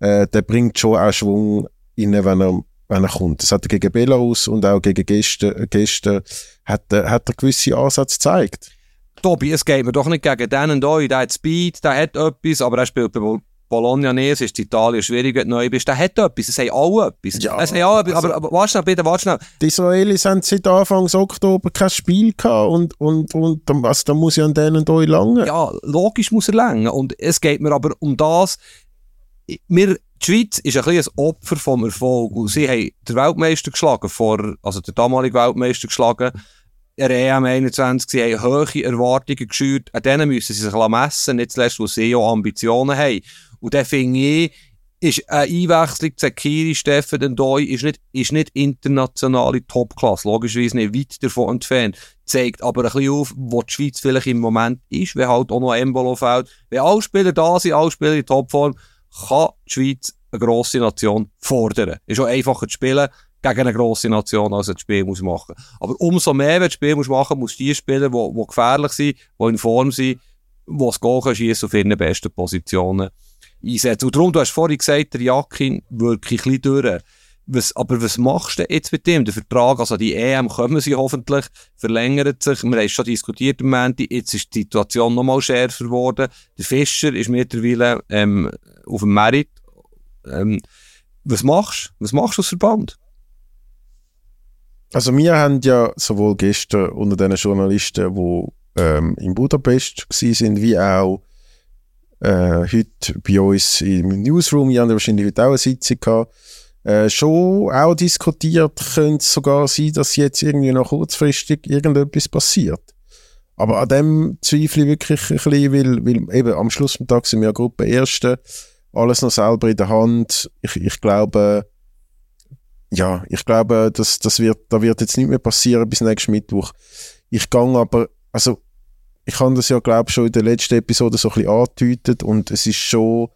äh, der bringt schon auch Schwung rein, wenn er, wenn er kommt. Das hat er gegen Belarus und auch gegen Gäste, Gäste hat, er, hat er gewisse Ansätze gezeigt. Tobi, es geht mir doch nicht gegen den und euch. Der hat Speed, der hat etwas, aber er spielt Bologna nicht, es ist in Italien schwierig, wenn du neu bist. Der hat etwas, es haben alle etwas. Ja, es haben alle etwas, also- aber, aber warte schnell, bitte, warte schnell. Die Israelis haben seit Anfang Oktober kein Spiel gehabt und, und, und dann- also, da muss ich an denen und euch lange. Ja, logisch muss er länger. Und es geht mir aber um das, wir, die Schweiz ist ein bisschen ein Opfer vom Erfolg. Und sie haben den Weltmeister geschlagen, vor, also den damaligen Weltmeister geschlagen, der EM 21, sie haben hohe Erwartungen geschürt, an denen müssen sie sich messen, nicht zuletzt, wo sie auch Ambitionen haben. Und dann finde ich, ist eine Einwechslung, Zekiri, Steffen, Dendoi, ist nicht, ist nicht internationale Topklasse, logischerweise nicht weit davon entfernt, zeigt aber ein bisschen auf, wo die Schweiz vielleicht im Moment ist, wenn halt auch noch Embolo fällt. Wenn alle Spieler da sind, alle Spieler in Topform, kann die Schweiz eine grosse Nation fordern. Ist auch einfacher zu spielen gegen eine grosse Nation, als ein Spiel muss machen. Aber umso mehr, wenn du Spiel musst machen musst die Spieler, die, gefährlich sind, die in Form sind, die gehen können, schiessen auf ihren besten Positionen einsetzen. Und darum, du hast vorhin gesagt, der Jakin wirkt ein bisschen durch. Was, aber was machst du jetzt mit dem? Der Vertrag, also die EM kommen sie hoffentlich, verlängert sich. Wir haben es schon diskutiert am Montag, jetzt ist die Situation nochmal schärfer geworden. Der Fischer ist mittlerweile ähm, auf dem Merit. Ähm, was machst du? Was machst du als Verband? Also wir haben ja sowohl gestern unter den Journalisten, die ähm, in Budapest sind, wie auch äh, heute bei uns im Newsroom, haben ja wahrscheinlich heute auch eine Sitzung gehabt, äh, schon auch diskutiert, könnte es sogar sein, dass jetzt irgendwie noch kurzfristig irgendetwas passiert. Aber an dem zweifle ich wirklich ein bisschen, weil, weil eben am Schluss des Tages sind wir ja Gruppe Erste, alles noch selber in der Hand. Ich, ich glaube, ja, ich glaube, das, das wird, da wird jetzt nicht mehr passieren bis nächsten Mittwoch. Ich gang aber, also, ich habe das ja, glaube schon in der letzten Episode so ein bisschen angedeutet und es ist schon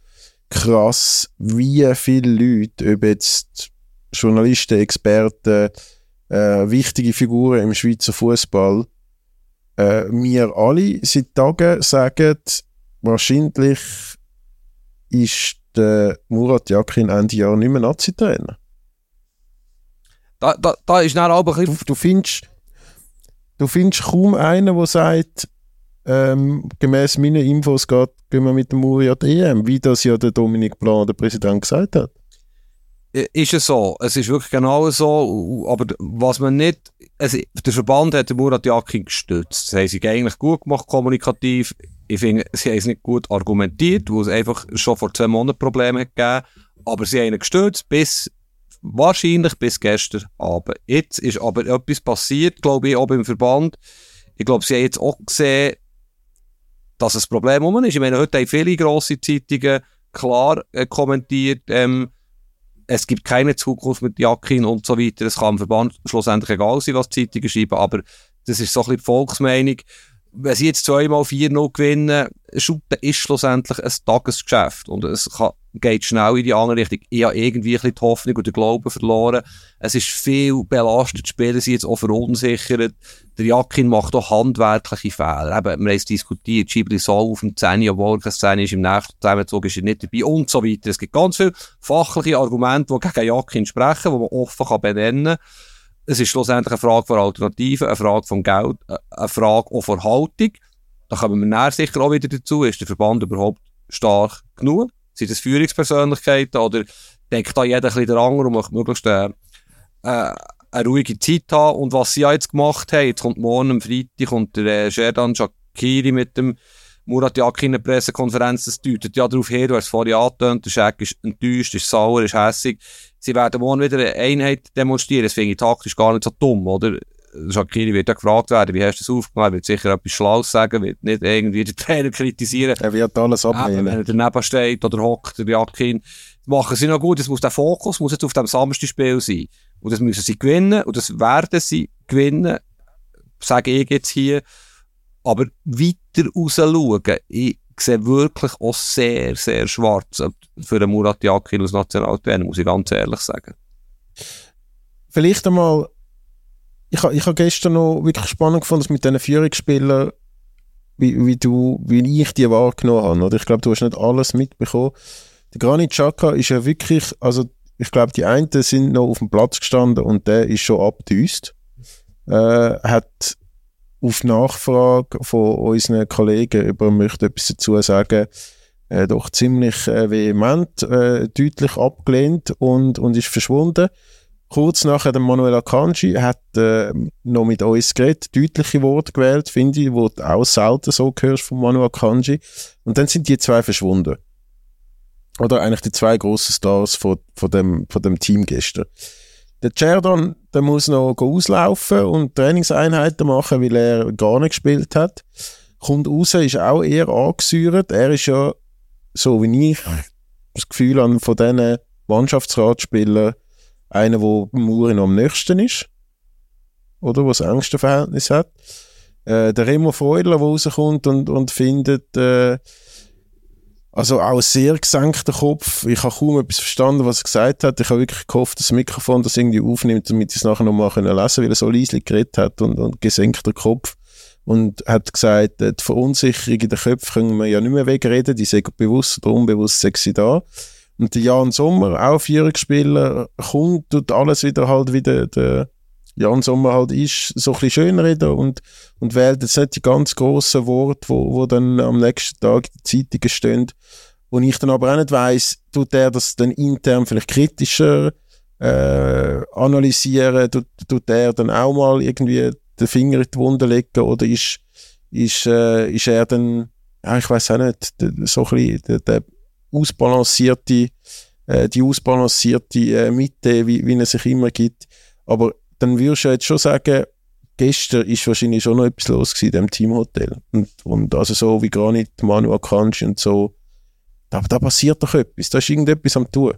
krass, wie viele Leute, ob jetzt Journalisten, Experten, äh, wichtige Figuren im Schweizer Fußball, äh, mir alle seit Tagen sagen, wahrscheinlich ist der Murat Yakin Ende Jahr nicht mehr Nazi-Trainer. Da, da, da ist dann auch ein bisschen Du, du findest, du findest kaum einen, der sagt, ähm, gemäß meinen Infos geht, gehen wir mit dem Muri an die EM, wie das ja der Dominik Blanc, der Präsident, gesagt hat. ist es so. Es ist wirklich genau so. Aber was man nicht, also der Verband hat den Murat Yakin gestützt. Das haben sie eigentlich gut gemacht, kommunikativ. Ich finde, sie haben es nicht gut argumentiert, weil es einfach schon vor zwei Monaten Probleme gegeben. Aber sie haben ihn gestützt bis, wahrscheinlich bis gestern Abend. Jetzt ist aber etwas passiert, glaube ich, auch beim Verband. Ich glaube, sie haben jetzt auch gesehen, dass ein Problem um ist. Ich meine, heute haben viele grosse Zeitungen klar äh, kommentiert, ähm, es gibt keine Zukunft mit Jakin und so weiter. Es kann dem Verband schlussendlich egal sein, was die Zeitungen schreiben, aber das ist so ein bisschen die Volksmeinung. Wenn sie jetzt zweimal 4-0 gewinnen, Shooten ist schlussendlich ein Tagesgeschäft und es kann, geht schnell in die andere Richtung. Ich habe irgendwie ein die Hoffnung und den Glauben verloren. Es ist viel belastet, die Spieler sind jetzt auch verunsichert. Der Jakin macht auch handwerkliche Fehler. Eben, wir haben es diskutiert, Schibli soll auf dem 10, obwohl er keine 10 ist, im nächsten Zusammenzug ist er nicht dabei und so weiter. Es gibt ganz viele fachliche Argumente, die gegen Jakin sprechen, die man offen benennen kann. Es ist schlussendlich eine Frage von Alternativen, eine Frage von Geld, äh, eine Frage auch von Haltung. Da kommen wir näher sicher auch wieder dazu. Ist der Verband überhaupt stark genug? Sind das Führungspersönlichkeiten oder denkt da jeder ein bisschen der andere und möchte möglichst äh, äh, eine ruhige Zeit haben? Und was sie jetzt gemacht haben, jetzt kommt morgen am Freitag kommt der äh, Sherdan Shakiri mit dem Murat Yakin in der Pressekonferenz, das deutet ja darauf her, du hast es vorhin angetönt, der Scheck ist enttäuscht, ist sauer, ist hässig. Sie werden morgen wieder eine Einheit demonstrieren, das finde ich taktisch gar nicht so dumm, oder? Shakiri wird ja gefragt werden, wie hast du das aufgenommen, er wird sicher etwas Schlaues sagen, wird nicht irgendwie den Trainer kritisieren. Er wird alles Eben, wenn er daneben steht oder hockt, der Jakin, machen sie noch gut. Es muss der Fokus muss jetzt auf dem Samstagspiel sein. Und das müssen sie gewinnen und das werden sie gewinnen, sage ich jetzt hier. Aber weiter raus schauen, ich sehe wirklich auch sehr, sehr schwarz für den Murat Yakin als Nationaltrainer, muss ich ganz ehrlich sagen. Vielleicht einmal, ich, ich habe gestern noch wirklich spannend gefunden, dass mit diesen Führungsspielern, wie, wie, du, wie ich die wahrgenommen habe. Oder? Ich glaube, du hast nicht alles mitbekommen. der Granit Xhaka ist ja wirklich, also ich glaube, die einen sind noch auf dem Platz gestanden und der ist schon abgedüst. Äh, hat auf Nachfrage von unseren Kollegen, über möchte etwas dazu sagen, äh, doch ziemlich äh, vehement, äh, deutlich abgelehnt und, und ist verschwunden. Kurz nachher der Manuel Akanji hat äh, noch mit uns geredet, deutliche Worte gewählt, finde ich, wo du auch selten so hörst von Manuel Akanji. Und dann sind die zwei verschwunden. Oder eigentlich die zwei grossen Stars von, von, dem, von dem Team gestern. Der Cerdan, der muss noch auslaufen und Trainingseinheiten machen, weil er gar nicht gespielt hat. Kommt raus, ist auch eher angesäuert. Er ist ja, so wie ich, das Gefühl an von diesen Mannschaftsratspielern, einer, der Muri noch am nächsten ist. Oder, was das engste Verhältnis hat. Äh, der Remo Freudler, der rauskommt und, und findet, äh, also auch sehr gesenkter Kopf. Ich habe kaum etwas verstanden, was er gesagt hat. Ich habe wirklich gehofft, dass das Mikrofon das irgendwie aufnimmt, damit ich es nachher nochmal lesen können, weil er so leislich geredet hat und, und gesenkter Kopf. Und hat gesagt, äh, die Verunsicherung in den Köpfen können wir ja nicht mehr wegreden, die sind bewusst oder unbewusst sexy da. Und der Jan Sommer, auch Führungsspieler, kommt, tut alles wieder halt wieder der Jan Sommer halt ist, so ein bisschen schönreden und, und wählt jetzt nicht die ganz grossen Worte, wo, wo dann am nächsten Tag die Zeitungen stehen. Und ich dann aber auch nicht weiss, tut er das dann intern vielleicht kritischer äh, analysieren, tut, tut er dann auch mal irgendwie den Finger in die Wunde legen oder ist, ist, äh, ist er dann, ja, ich weiß auch nicht, so ein bisschen der, der ausbalancierte, äh, die ausbalancierte äh, Mitte, wie, wie er sich immer gibt. Aber dann würdest du jetzt schon sagen, gestern ist wahrscheinlich schon noch etwas los in diesem Teamhotel. Und, und also so wie gar nicht Manu Akanji und so, da, da passiert doch etwas, da ist irgendetwas am tun.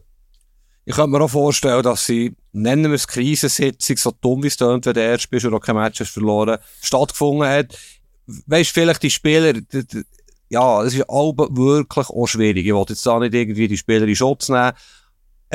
Ich könnte mir auch vorstellen, dass sie, nennen wir es Krisensitzung, so dumm wie es tönt, wenn der erste bist oder kein Match hast verloren, stattgefunden hat. Weißt vielleicht die Spieler, die, die, ja, es ist auch wirklich auch schwierig. Ich wollte jetzt da nicht irgendwie die Spieler in Schutz nehmen.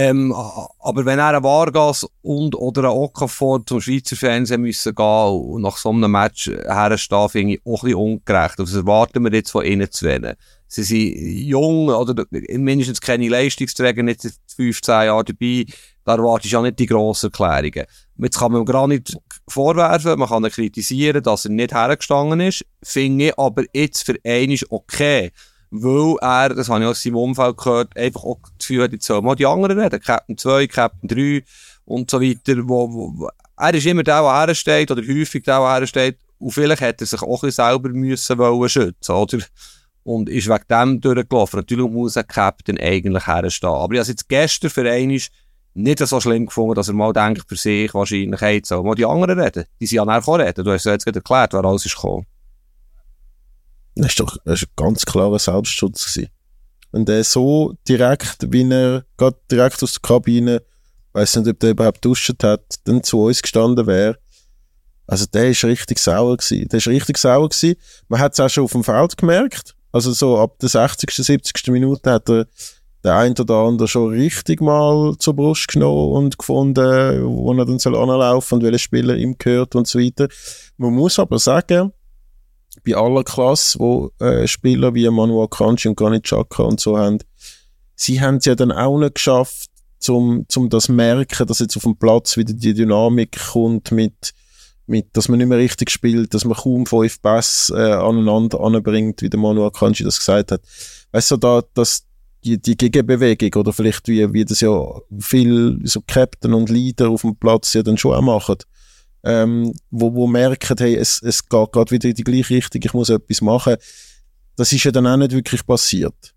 Ähm, aber wenn er ein Vargas und oder ein Okafor zum Schweizer Fernsehen müssen gehen und nach so einem Match herstehen, finde ich auch ein bisschen ungerecht. Das erwarten wir jetzt von ihnen zu werden. Sie sind jung oder mindestens keine Leistungsträger, nicht 15 Jahre dabei. Da erwarte ich ja nicht die grossen Erklärungen. Jetzt kann man ihm gar nicht vorwerfen, man kann ihn kritisieren, dass er nicht hergestanden ist. Finde ich aber jetzt für einen okay. Weil er, das habe ich aus seinem Umfeld gehört, einfach auch das Gefühl hat, jetzt soll mal die anderen reden. Captain 2, Captain 3 und so weiter. Wo, wo, er ist immer der, der hersteht, oder häufig der, der hersteht. Und vielleicht hätte er sich auch ein selber müssen wollen schützen, oder? Und ist wegen dem durchgelaufen. Natürlich muss ein Captain eigentlich herstehen. Aber ich habe jetzt gestern für einmal nicht so schlimm gefunden, dass er mal denkt für sich wahrscheinlich, hey, soll mal die anderen reden. Die sind ja nachher reden. Du hast ja jetzt gerade erklärt, wer alles ist gekommen. Das ist doch das ein ganz klarer Selbstschutz gewesen. Wenn der so direkt, wie er gerade direkt aus der Kabine, weiß nicht, ob der überhaupt duscht hat, dann zu uns gestanden wäre. Also der ist richtig sauer gewesen. Der ist richtig sauer gewesen. Man hat es auch schon auf dem Feld gemerkt. Also so ab der 60., 70. Minute hat er der ein oder andere schon richtig mal zur Brust genommen und gefunden, wo er dann soll anlaufen und welcher Spieler ihm gehört und so weiter. Man muss aber sagen, bei aller Klasse, wo äh, Spieler wie Manuel Kanji und Granit und so haben, sie haben es ja dann auch nicht geschafft, zum, zum das merken, dass jetzt auf dem Platz wieder die Dynamik kommt mit, mit, dass man nicht mehr richtig spielt, dass man kaum fünf Pässe äh, aneinander anbringt, wie der Manuel Kanji das gesagt hat. Weißt du, da, dass die, die Gegenbewegung oder vielleicht wie, wie das ja viel so Captain und Leader auf dem Platz ja dann schon auch machen, ähm, wo, wo merken, hey, es, es geht gerade wieder in die gleiche Richtung, ich muss etwas machen. Das ist ja dann auch nicht wirklich passiert.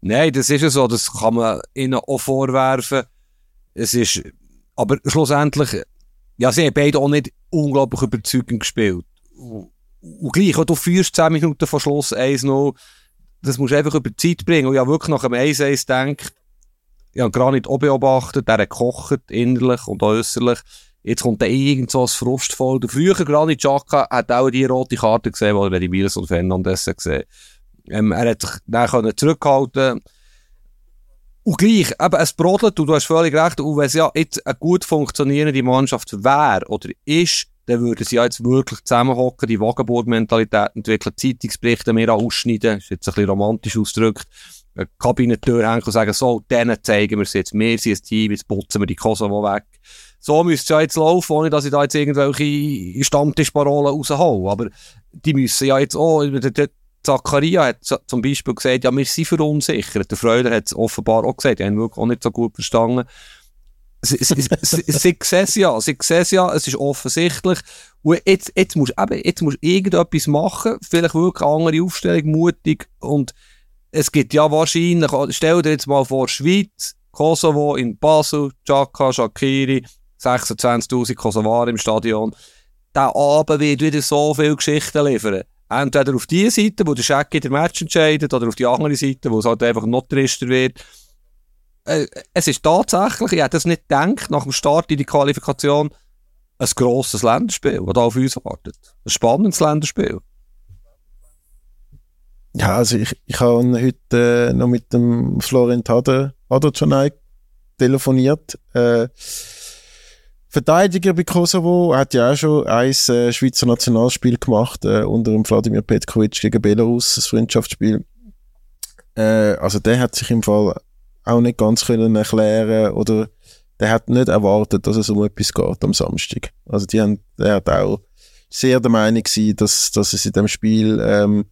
Nein, das ist ja so, das kann man ihnen auch vorwerfen. Es ist, aber schlussendlich, ja, sie haben beide auch nicht unglaublich überzeugend gespielt. Und, und gleich, auch du führst 10 Minuten vor Schluss 1-0, das musst du einfach über die Zeit bringen. Und ja wirklich nach dem 1-1 denkt, ja, gar nicht auch beobachtet, der hat gekocht, innerlich und äußerlich. Jetzt kommt da irgend so ein Frustvoll. Der früher Granit Xhaka hat auch die rote Karte gesehen, weil er die Miles und Fernandes gesehen ähm, Er hat sich dann können zurückhalten und gleich, eben, es brodelt, und du hast völlig recht, und wenn es ja jetzt eine gut funktionierende Mannschaft wäre oder ist, dann würden sie ja jetzt wirklich zusammenhocken, die Wagenburg-Mentalität entwickeln, Zeitungsberichte mehr ausschneiden, ist jetzt ein bisschen romantisch ausgedrückt, eine Kabinentür hängen und sagen, so, denen zeigen wir es jetzt, wir sind ein Team, jetzt putzen wir die Kosovo weg. So müsste es ja jetzt laufen, ohne dass ich da jetzt irgendwelche Stammtischparolen raushole. Aber die müssen ja jetzt auch, der Zakaria hat zum Beispiel gesagt, ja, wir sind verunsichert. Der Freuder hat es offenbar auch gesagt, die haben wirklich auch nicht so gut verstanden. Sie, sie, sehen es ja, sie sehen ja, es ist offensichtlich. Und jetzt, jetzt musst du eben, jetzt musst irgendetwas machen, vielleicht wirklich eine andere Aufstellung, mutig. Und es gibt ja wahrscheinlich, stell dir jetzt mal vor, Schweiz, Kosovo in Basel, Chaka, Shakiri, 26.000 Kosovaren im Stadion. Der Abend wird wieder so viele Geschichten liefern. Entweder auf die Seite, wo der Schecki der Match entscheidet, oder auf die andere Seite, wo es halt einfach noch trister wird. Äh, es ist tatsächlich, ich hätte das nicht gedacht, nach dem Start in die Qualifikation, ein grosses Länderspiel, das da auf uns wartet. Ein spannendes Länderspiel. Ja, also ich, ich habe heute äh, noch mit dem Florian Hader, Hader telefoniert. Äh, Verteidiger bei Kosovo hat ja auch schon ein äh, Schweizer Nationalspiel gemacht äh, unter dem Wladimir Petkovic gegen Belarus, das Freundschaftsspiel. Äh, also der hat sich im Fall auch nicht ganz können erklären oder der hat nicht erwartet, dass es um etwas geht am Samstag. Also die haben, der hat auch sehr der Meinung gewesen, dass, dass es in dem Spiel ähm,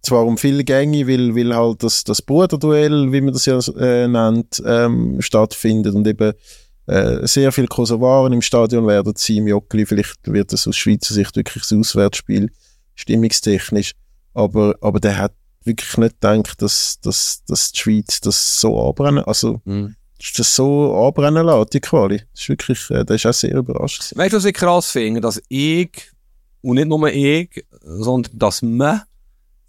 zwar um viele Gänge, weil, weil halt das, das Bruderduell, wie man das ja äh, nennt, ähm, stattfindet und eben äh, sehr viele Kosovaren im Stadion werden sein, im Jockeli. Vielleicht wird es aus Schweizer Sicht wirklich ein Auswärtsspiel, stimmungstechnisch. Aber, aber der hat wirklich nicht gedacht, dass, dass, dass die Schweiz das so anbrennen, also, mhm. das so anbrennen lässt, die Quali. Das ist wirklich, äh, das ist auch sehr überraschend. Weißt du, was ich krass finde? Dass ich, und nicht nur ich, sondern dass man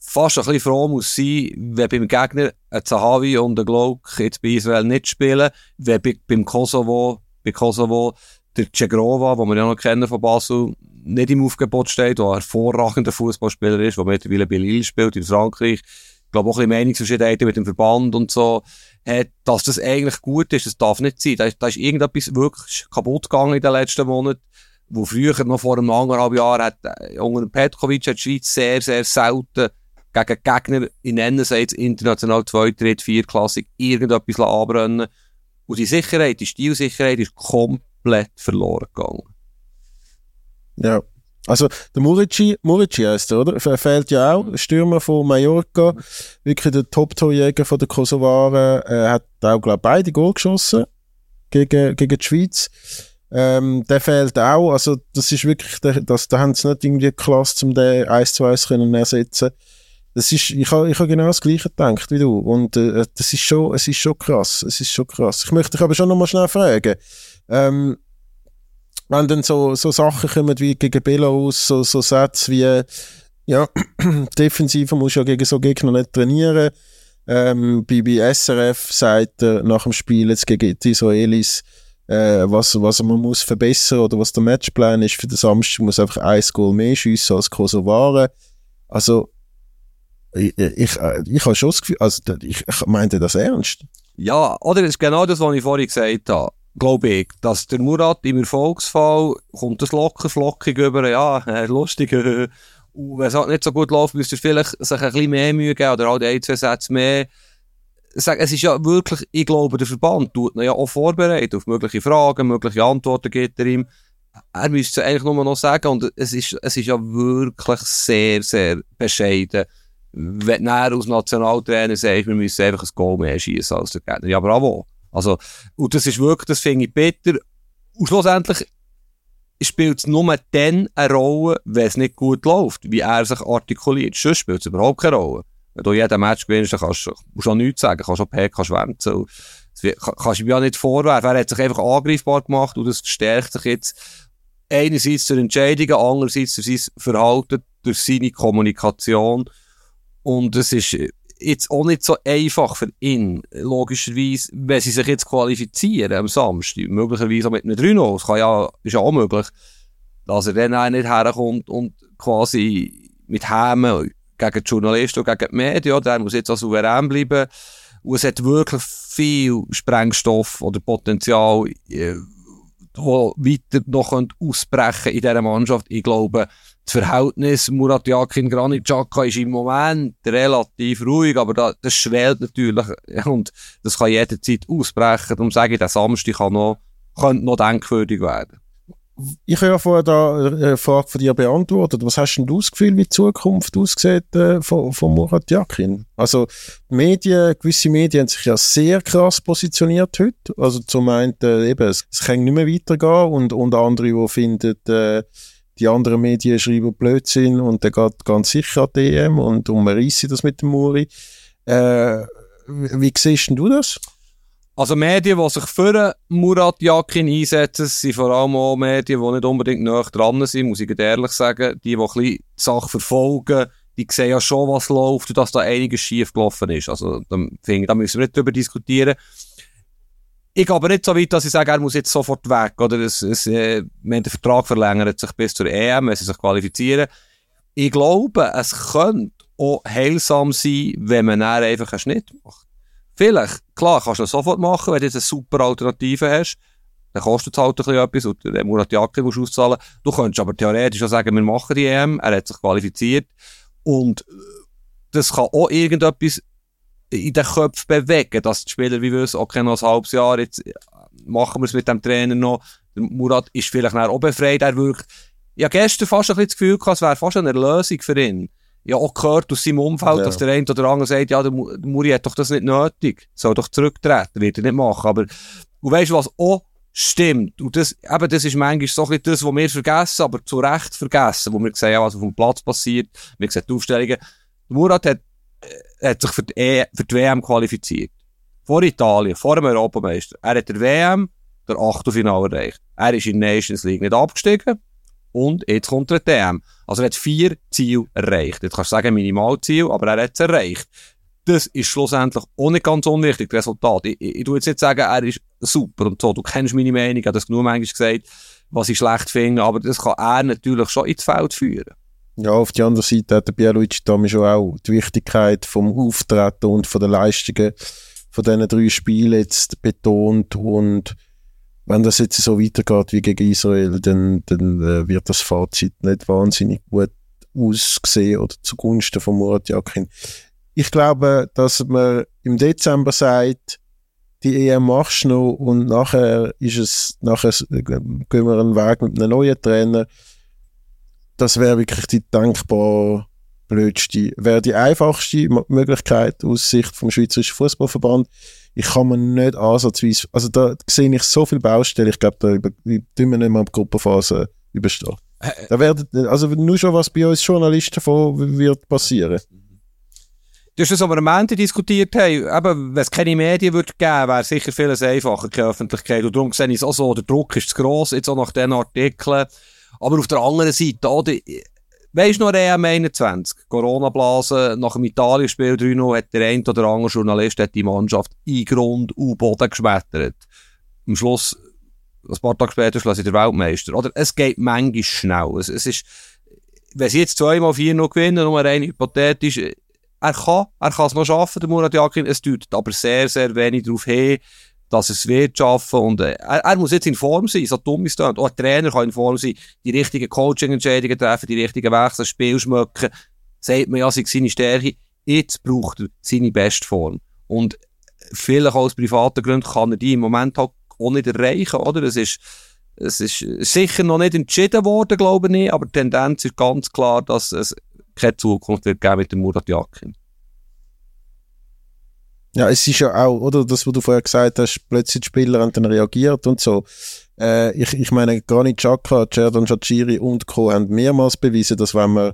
fast ein bisschen froh muss sein, wenn beim Gegner ein Zahavi und ein Glock jetzt bei Israel nicht spielen, wenn bei, beim Kosovo, bei Kosovo der Cegrova, den wir ja noch kennen von Basel, nicht im Aufgebot steht, der ein hervorragender Fußballspieler ist, der mittlerweile bei Lille spielt in Frankreich. Ich glaube auch ein bisschen Meinungsverschiedenheiten mit dem Verband und so, hat, dass das eigentlich gut ist, das darf nicht sein. Da ist, da ist irgendetwas wirklich kaputt gegangen in den letzten Monaten wo früher noch vor einem anderthalb Jahr hat, äh, unter Petkovic hat die Schweiz sehr, sehr selten gegen Gegner, in nennen es jetzt international zwei, drei, vier Klassik, irgendetwas anbrennen. Und die Sicherheit, die Stilsicherheit ist komplett verloren gegangen. Ja. Also, der Murici, Murici heisst er, oder? Er fehlt ja auch. Stürmer von Mallorca. Wirklich der Top-Torjäger von der Kosovaren. Er hat auch, glaube ich, beide Goal geschossen. Gegen, gegen die Schweiz. Ähm, der fehlt auch. Also, das ist wirklich, der, das, da haben sie nicht irgendwie Klasse, um den 1 zu 1 können ersetzen das ist, ich habe ich hab genau das Gleiche gedacht wie du. Und äh, das ist schon, es ist schon krass. Es ist schon krass. Ich möchte dich aber schon noch mal schnell fragen. Ähm, wenn dann so, so Sachen kommen wie gegen Belarus, so, so Sätze wie, ja, Defensive muss ja gegen so Gegner nicht trainieren. Ähm, bei, bei SRF sagt er nach dem Spiel jetzt gegen die Israelis, äh, was, was man muss verbessern oder was der Matchplan ist für den Samstag, muss einfach ein Goal mehr schiessen als Kosovare. Also, ich, ich, ich habe schon das Gefühl, also ich, ich meinte das ernst. Ja, oder das ist genau das, was ich vorhin gesagt habe. Glaube ich, dass der Murat im Erfolgsfall kommt das locker flockig über, ja, äh, lustig, und wenn es halt nicht so gut läuft, müsste er vielleicht sich ein bisschen mehr Mühe geben oder halt ein, zwei Sätze mehr. Es ist ja wirklich, ich glaube, der Verband tut ihn ja auch vorbereitet auf mögliche Fragen, mögliche Antworten gibt er ihm. Er müsste es eigentlich nur noch sagen und es ist, es ist ja wirklich sehr, sehr bescheiden wenn du als Nationaltrainer sagst, wir müssen einfach ein Goal mehr schießen als der Gegner. Ja, bravo. Also, und das ist wirklich, das finde ich bitter. Und schlussendlich spielt es nur dann eine Rolle, wenn es nicht gut läuft, wie er sich artikuliert. Sonst spielt es überhaupt keine Rolle. Wenn du jeden Match gewinnst, dann kannst du, auch nichts sagen, kannst auch PK schwänzen. Kannst du ihm ja nicht vorwerfen. Er hat sich einfach angreifbar gemacht und das verstärkt sich jetzt einerseits durch Entscheidungen, andererseits durch sein Verhalten, durch seine Kommunikation. Und es ist jetzt auch nicht so einfach für ihn, logischerweise, wenn sie sich jetzt qualifizieren am Samstag, möglicherweise auch mit einem 3 das kann ja, ist ja auch möglich, dass er dann auch nicht herkommt und quasi mit Hämen gegen die Journalisten und gegen die Medien, der muss jetzt auch souverän bleiben. Und es hat wirklich viel Sprengstoff oder Potenzial, äh, weiter noch ausbrechen in dieser Mannschaft. Ich glaube, das Verhältnis Murat Yakin Granit ist im Moment relativ ruhig, aber da, das schwelt natürlich und das kann jederzeit ausbrechen. Darum sage ich, der Samstag kann noch, könnte noch denkwürdig werden. Ich habe ja vorher da eine Frage von dir beantwortet. Was hast denn du das Gefühl, wie die Zukunft aussieht äh, von, von Murat Yakin? Also Medien, gewisse Medien haben sich ja sehr krass positioniert heute. Also zum einen äh, eben, es, es kann nicht mehr weitergehen und, und andere, die finden, äh, die anderen Medien schreiben Blödsinn und der geht ganz sicher an DM und um reissen das mit dem Muri. Äh, wie siehst du das? Also Medien, die sich für Murat Yakin einsetzen, sind vor allem auch Medien, die nicht unbedingt näher dran sind, muss ich ehrlich sagen. Die, die die Sache verfolgen, die sehen ja schon, was läuft und dass da einiges schief gelaufen ist. Also da, müssen wir nicht drüber diskutieren. Ich gehe aber nicht so weit, dass ich sage, er muss jetzt sofort weg. Oder es, es, äh, den Vertrag verlängert sich bis zur EM, wenn sie sich qualifizieren. Ich glaube, es könnte auch heilsam sein, wenn man einfach einen Schnitt macht. Vielleicht, klar, kannst du das sofort machen, wenn du jetzt eine super Alternative hast. Dann kostet es halt ein bisschen etwas und der Murat Yakin musst du auszahlen. Du könntest aber theoretisch auch sagen, wir machen die EM, er hat sich qualifiziert. Und das kann auch irgendetwas in den Köpfen bewegen, dass die Spieler wie wissen, okay, noch ein halbes Jahr, jetzt äh, machen wir es mit dem Trainer noch. Der Murat ist vielleicht auch befreit, er wirkt. Ich habe gestern fast ein bisschen das Gefühl gehabt, es wäre fast eine Lösung für ihn. Ja, auch gehört aus seinem Umfeld, ja. dass der eine oder andere sagt, ja, der, Muri hat doch das nicht nötig, soll doch zurücktreten, wird er nicht machen. Aber, und weißt du was, auch stimmt. Und das, eben, das ist manchmal so ein das, was wir vergessen, aber zu Recht vergessen, wo wir sehen, was auf dem Platz passiert, wir sehen die Aufstellungen. Murat hat er hat sich für die, e für die WM qualifiziert. Vor Italien, vor dem Europameister. Er hat der WM der Achtelfinale erreicht. Er ist in der Nations League nicht abgestiegen. Und jetzt kommt der DM. Also er hat vier Ziele erreicht. Jetzt kannst du sagen Minimalziel, aber er hat es erreicht. Das ist schlussendlich nicht ganz unwichtig, das Resultat. Ich, ich, tue jetzt nicht sagen, er ist super und so. Du kennst meine Meinung, ich habe das genug manchmal gesagt, was ich schlecht finde, aber das kann er natürlich schon ins Feld führen. Ja, auf der anderen Seite hat der Pierluigi Tami schon auch die Wichtigkeit vom Auftreten und von den Leistungen von diesen drei Spielen jetzt betont und wenn das jetzt so weitergeht wie gegen Israel, dann, dann äh, wird das Fazit nicht wahnsinnig gut aussehen oder zugunsten von Murat Yakin. Ich glaube, dass man im Dezember sagt, die EM machst du noch und nachher ist es, nachher gehen wir einen Weg mit einem neuen Trainer das wäre wirklich die denkbar blödste, wäre die einfachste Möglichkeit aus Sicht vom Schweizerischen Fußballverband. Ich kann mir nicht ansatzweise, also da sehe ich so viele Baustellen, ich glaube, da tun wir nicht mehr die Gruppenphase überstehen. Da werden, also nur schon was bei uns Journalisten von wird passieren. Du hast das aber am Ende diskutiert, hey, eben, wenn es keine Medien würde geben, wäre sicher vieles einfacher, keine Öffentlichkeit. Und darum sehe ich es auch so, der Druck ist zu gross, jetzt auch nach diesen Artikeln. Aber auf der anderen Seite, oder, weisst du noch EM 21, Corona-Blase, nach dem Italien-Spiel 3 hat der eine oder andere Journalist hat die Mannschaft in Grund und Boden geschmettert. Am Schluss, ein paar Tage später schloss sie der Weltmeister. Oder es geht manchmal schnell. Es, es ist, wenn sie jetzt zweimal vier noch gewinnen, nur rein hypothetisch, er kann, er kann es noch schaffen, der Murat Yakin. Es deutet aber sehr, sehr wenig darauf hin, dass es wird schaffen und äh, er, er, muss jetzt in Form sein, so dumm ist. Auch ein Trainer kann in Form sein, die richtigen Coaching-Entscheidungen treffen, die richtigen Wechsel, Spiel schmücken. Sagt man ja, sei seine Stärke. Jetzt braucht er seine Bestform. Und vielleicht aus privaten Gründen kann er die im Moment halt auch nicht erreichen, oder? Es ist, es ist sicher noch nicht entschieden worden, glaube ich, aber die Tendenz ist ganz klar, dass es keine Zukunft wird geben mit dem Murat Yakin. Ja, es ist ja auch, oder, das, was du vorher gesagt hast, plötzlich die Spieler haben dann reagiert und so. Äh, ich, ich meine, Granit Xhaka, Cerdan Shachiri und Co. haben mehrmals bewiesen, dass wenn man,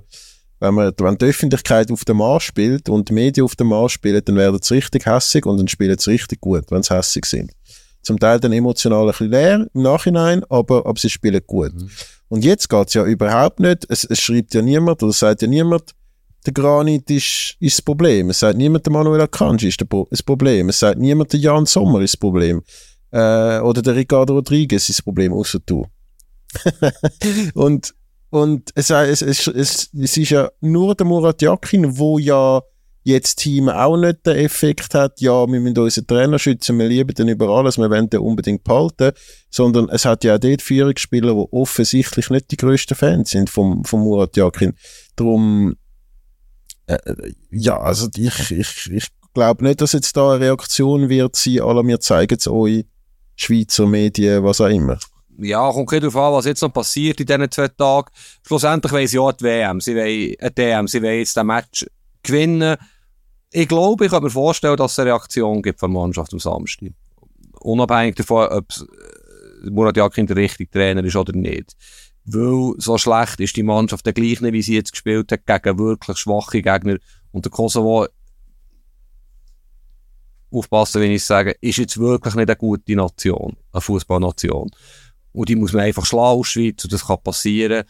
wenn man, wenn die Öffentlichkeit auf dem Marsch spielt und die Medien auf dem Marsch spielen, dann werden sie richtig hässig und dann spielen sie richtig gut, wenn sie hässig sind. Zum Teil dann emotional ein bisschen leer im Nachhinein, aber, aber sie spielen gut. Mhm. Und jetzt geht's ja überhaupt nicht, es, es schreibt ja niemand oder sagt ja niemand, der Granit ist, ist das Problem. Es sagt niemand, der Manuel Akanji ist das Problem. Es sagt niemand, der Jan Sommer ist das Problem. Äh, oder der Ricardo Rodriguez ist das Problem, außer du. und und es, es, es, es, es ist ja nur der Murat Yakin, wo ja jetzt Team auch nicht den Effekt hat, ja, wir müssen unseren Trainer schützen, wir lieben den über alles, wir wollen den unbedingt behalten, sondern es hat ja auch dort Führungsspieler, die offensichtlich nicht die grössten Fans sind vom, vom Murat Yakin. Darum, äh, ja, also ich, ich, ich glaube nicht, dass jetzt da eine Reaktion wird sein, alle wir zeigen es euch, Schweizer Medien, was auch immer ja, kommt nicht darauf an, was jetzt noch passiert in diesen zwei Tagen. Schlussendlich wollen sie auch die WM, sie wollen eine DM, sie wollen jetzt den Match gewinnen. Ich glaube, ich kann mir vorstellen, dass es eine Reaktion gibt von der Mannschaft am Samstag. Unabhängig davon, ob äh, Murat Yakin der richtige Trainer ist oder nicht. Weil so schlecht ist die Mannschaft der gleiche, wie sie jetzt gespielt hat, gegen wirklich schwache Gegner. Und der Kosovo, aufpassen, wenn ich sage, ist jetzt wirklich nicht eine gute Nation, eine Fußballnation. Und die muss man einfach schlagen aus Schweiz und das kann passieren.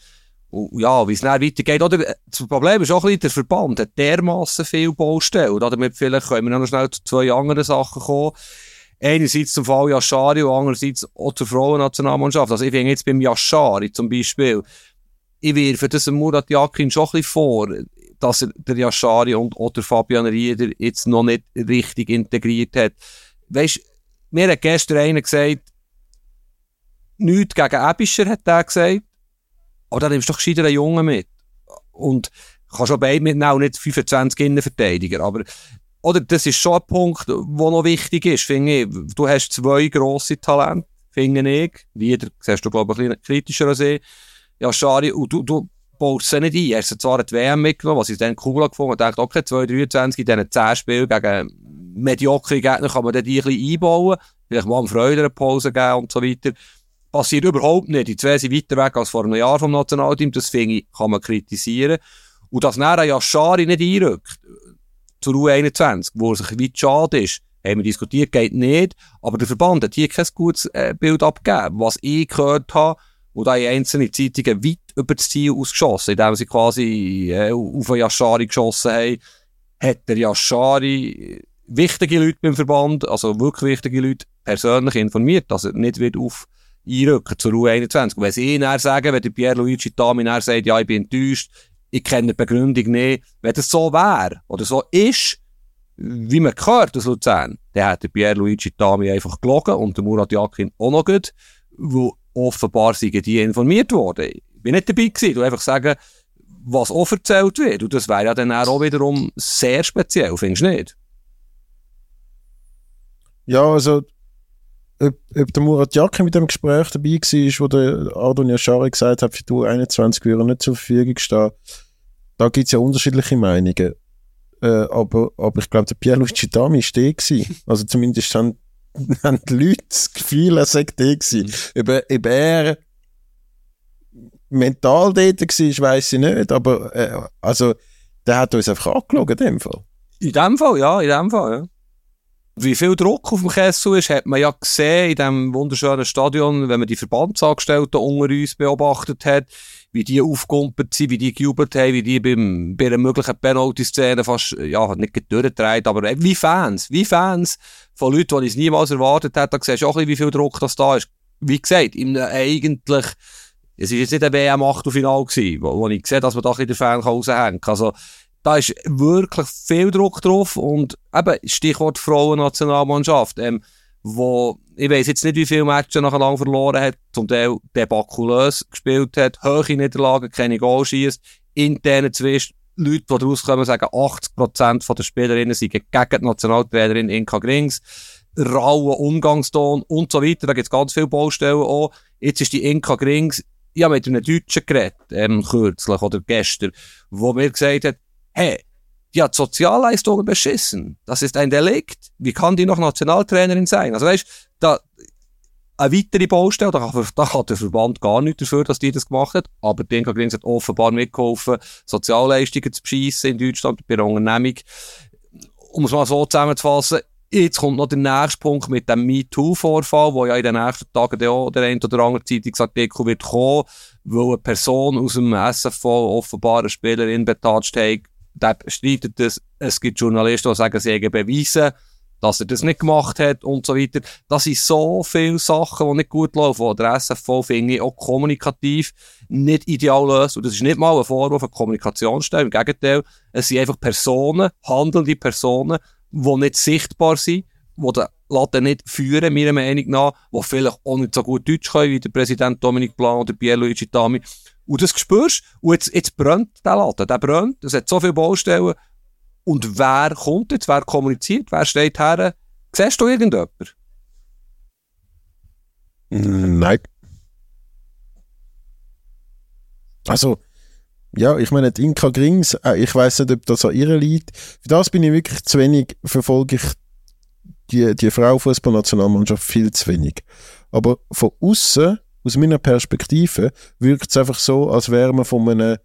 Und ja, wie es dann weitergeht. Oder, das Problem ist auch ein der Verband hat dermassen viel Baustellen. Oder damit vielleicht können wir noch schnell zu zwei anderen Sachen kommen. Einerseits zum Fall Yashari und andererseits auch zur Frauennationalmannschaft. Also ich finde jetzt beim Yashari zum Beispiel, ich wirfe das Murat Yakin schon ein bisschen vor, dass er der Yashari und auch der Fabian Rieder jetzt noch nicht richtig integriert hat. Weißt, mir hat gestern einer gesagt, nichts gegen Ebischer, hat er gesagt. Aber dann nimmst du doch gescheiter einen Jungen mit. Und kannst auch beide mitnehmen, nicht 25 Innenverteidiger. Aber, oder, das ist schon ein Punkt, der noch wichtig ist, finde ich. Du hast zwei grosse Talente, finde ich. Wieder, siehst du, glaube ich, ein bisschen kritischer als ich. Ja, Schari, und du, du baust sie nicht ein. Er hat zwar die WM mitgenommen, was ich dann cool gefunden und dachte, okay, 223 in diesen 10 Spielen gegen mediokre Gegner kann man dann die ein bisschen einbauen. Vielleicht mal am Freude eine Pause geben und so weiter passiert überhaupt nicht. Die zwei sind weiter weg als vor einem Jahr vom Nationalteam. Das finde ich, kann man kritisieren. Und dass Nera Yashari nicht einrückt, zur U21, wo sich weit schade ist, haben wir diskutiert, geht nicht. Aber der Verband hat hier kein gutes äh, Bild abgegeben. Was ich gehört habe, wo da in einzelnen Zeitungen weit über das Ziel ausgeschossen, indem sie quasi äh, auf Yashari geschossen haben, hat der Yashari wichtige Leute beim Verband, also wirklich wichtige Leute, persönlich informiert, dass er nicht wird auf einrücken zur U21. Und wenn sie dann sagen, wenn der Pierluigi Tami sagt, ja, ich bin enttäuscht, ich kenne die Begründung nicht, wenn das so wäre oder so ist, wie man gehört aus Luzern, dann hat der Pierluigi Tami einfach gelogen und der Murat Yakin auch noch gut, wo offenbar sind die informiert worden. Ich bin nicht dabei gewesen, du einfach sagen, was auch erzählt wird. Und das wäre ja dann auch wiederum sehr speziell, findest du nicht? Ja, also ob, ob der Murat Yakin mit dem Gespräch dabei war, wo der Ardon Yashari gesagt hat, für du 21 würde nicht zur Verfügung stehen. Da gibt es ja unterschiedliche Meinungen. Äh, aber, aber ich glaube, der Pierluigi Dami war der gewesen. Also zumindest haben, haben die Leute das Gefühl, er sei der gewesen. Ob, ob er mental dort war, weiss ich nicht. Aber äh, also, der hat uns einfach angeschaut in dem Fall. In dem Fall, ja, in dem Fall, ja. Wie viel Druck auf dem Kessel ist, hat man ja gesehen in diesem wunderschönen Stadion, wenn man die Verbandsangestellten unter uns beobachtet hat, wie die aufgekumpelt sind, wie die gejubelt haben, wie die beim, bei einer möglichen Penalty-Szene fast, ja, nicht durchgedreht, aber wie Fans, wie Fans von Leuten, die es niemals erwartet hat, da siehst du auch ein bisschen, wie viel Druck das da ist. Wie gesagt, im, eigentlich, es ist jetzt nicht ein WM-Achtelfinal gewesen, wo, wo ich sehe, dass man da ein bisschen den Fan raushängen kann. Also, da ist wirklich viel Druck drauf und eben Stichwort Frauennationalmannschaft, ähm, wo ich weiß jetzt nicht, wie viele Matches nachher lang verloren hat, zum Teil debakulös gespielt hat, hohe Niederlagen, keine Goal schießt, interne Zwist, Leute, die rauskommen, sagen, 80% der Spielerinnen sind gegen die Nationaltrainerin Inka Grings, rauen Umgangston und so weiter, da gibt es ganz viele Baustellen auch. Jetzt ist die Inka Grings, ja, mit einem Deutschen geredet, ähm, kürzlich oder gestern, wo mir gesagt hat, hey, die hat Sozialleistungen beschissen. Das ist ein Delikt. Wie kann die noch Nationaltrainerin sein? Also weißt, da, eine weitere Baustelle, da, da kann der Verband gar nichts dafür, dass die das gemacht hat, aber die Inka Grings hat offenbar mitgeholfen, Sozialleistungen zu beschissen in Deutschland bei einer Unternehmung. Um es mal so zusammenzufassen, Jetzt kommt noch der nächste Punkt mit dem MeToo-Vorfall, wo ja in den nächsten Tagen auch der ein oder andere Zeitungsartikel wird kommen, weil eine Person aus dem SFV offenbar eine Spielerin betatscht hat. Der streitet das. Es gibt Journalisten, die sagen, sie haben beweisen, dass er das nicht gemacht hat und so weiter. Das sind so viele Sachen, die nicht gut laufen, wo der SFV, finde ich, auch kommunikativ nicht ideal löst. Und das ist nicht mal ein Vorwurf an Kommunikationsstelle, im Gegenteil, es sind einfach Personen, handelnde Personen, die nicht sichtbar sind, die den Laden nicht führen, meiner Meinung nach, die vielleicht auch nicht so gut Deutsch können, wie der Präsident Dominik Blanc oder Pierluigi Tami. Und das spürst und jetzt, jetzt brennt der Laden, der brennt, es hat so viele Baustellen. Und wer kommt jetzt, wer kommuniziert, wer steht her? Siehst du irgendjemanden? Nein. Also, ja, ich meine, die Inka Grings, äh, ich weiß nicht, ob das an ihr liegt. Für das bin ich wirklich zu wenig, verfolge ich die, die Frauenfußballnationalmannschaft viel zu wenig. Aber von außen, aus meiner Perspektive, wirkt es einfach so, als wäre man von einem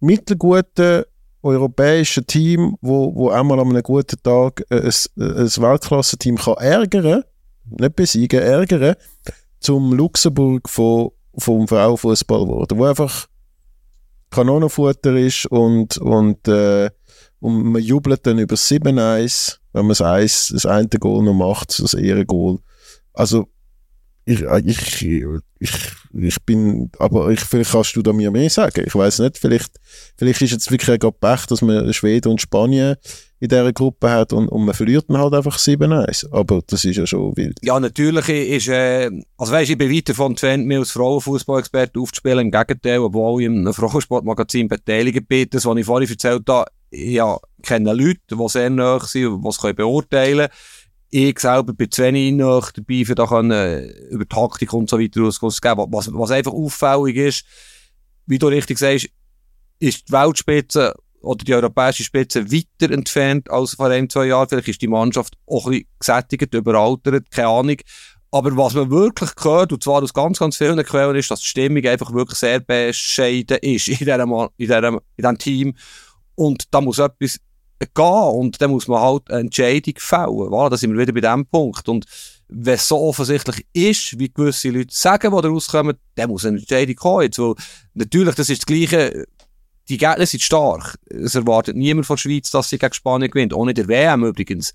mittelguten europäischen Team, wo, wo einmal an einem guten Tag ein, ein Weltklassenteam kann ärgern, nicht besiegen, ärgern, zum Luxemburg von, vom Frauenfußball geworden, wo einfach Kanonenfutter ist und, und, äh, und man jubelt dann über 7-1, wenn man das, Eis, das eine Goal noch macht, das Ehrengoal. Also, ich, ich, ich, ich bin, aber ich, vielleicht kannst du da mir mehr sagen. Ich weiß nicht, vielleicht, vielleicht ist jetzt wirklich gerade Pech, dass man Schweden und Spanien in dieser Gruppe hat und, und man verliert dann halt einfach 7-1. Aber das ist ja schon wild. Ja, natürlich ist, äh, also weisst, ich bin weit davon entfernt, mich als Frauenfußballexperte aufzuspielen. Im Gegenteil, obwohl ich im Frauensportmagazin beteiligt bin, das, was ich vorhin erzählt habe, ja, kenne Leute, die sehr nahe sind die es beurteilen können ich selber bin zu wenig noch dabei, für da können, äh, über Taktik und so weiter auszugeben. Was, was einfach auffällig ist, wie du richtig sagst, ist die Weltspitze oder die europäische Spitze weiter entfernt als vor ein, zwei Jahren. Vielleicht ist die Mannschaft auch ein gesättigt, überaltert, keine Ahnung. Aber was man wirklich gehört, und zwar aus ganz, ganz vielen Quellen, ist, dass die Stimmung einfach wirklich sehr bescheiden ist in diesem, in in diesem Team. Und da muss etwas gehen und dann muss man halt eine Entscheidung fällen. Voilà, da sind wir wieder bei dem Punkt. Und wenn es so offensichtlich ist, wie gewisse Leute sagen, die da rauskommen, dann muss eine Entscheidung kommen. Jetzt, weil natürlich, das ist das Gleiche, die Gegner sind stark. Es erwartet niemand von der Schweiz, dass sie gegen Spanien gewinnt. Nicht der WM übrigens.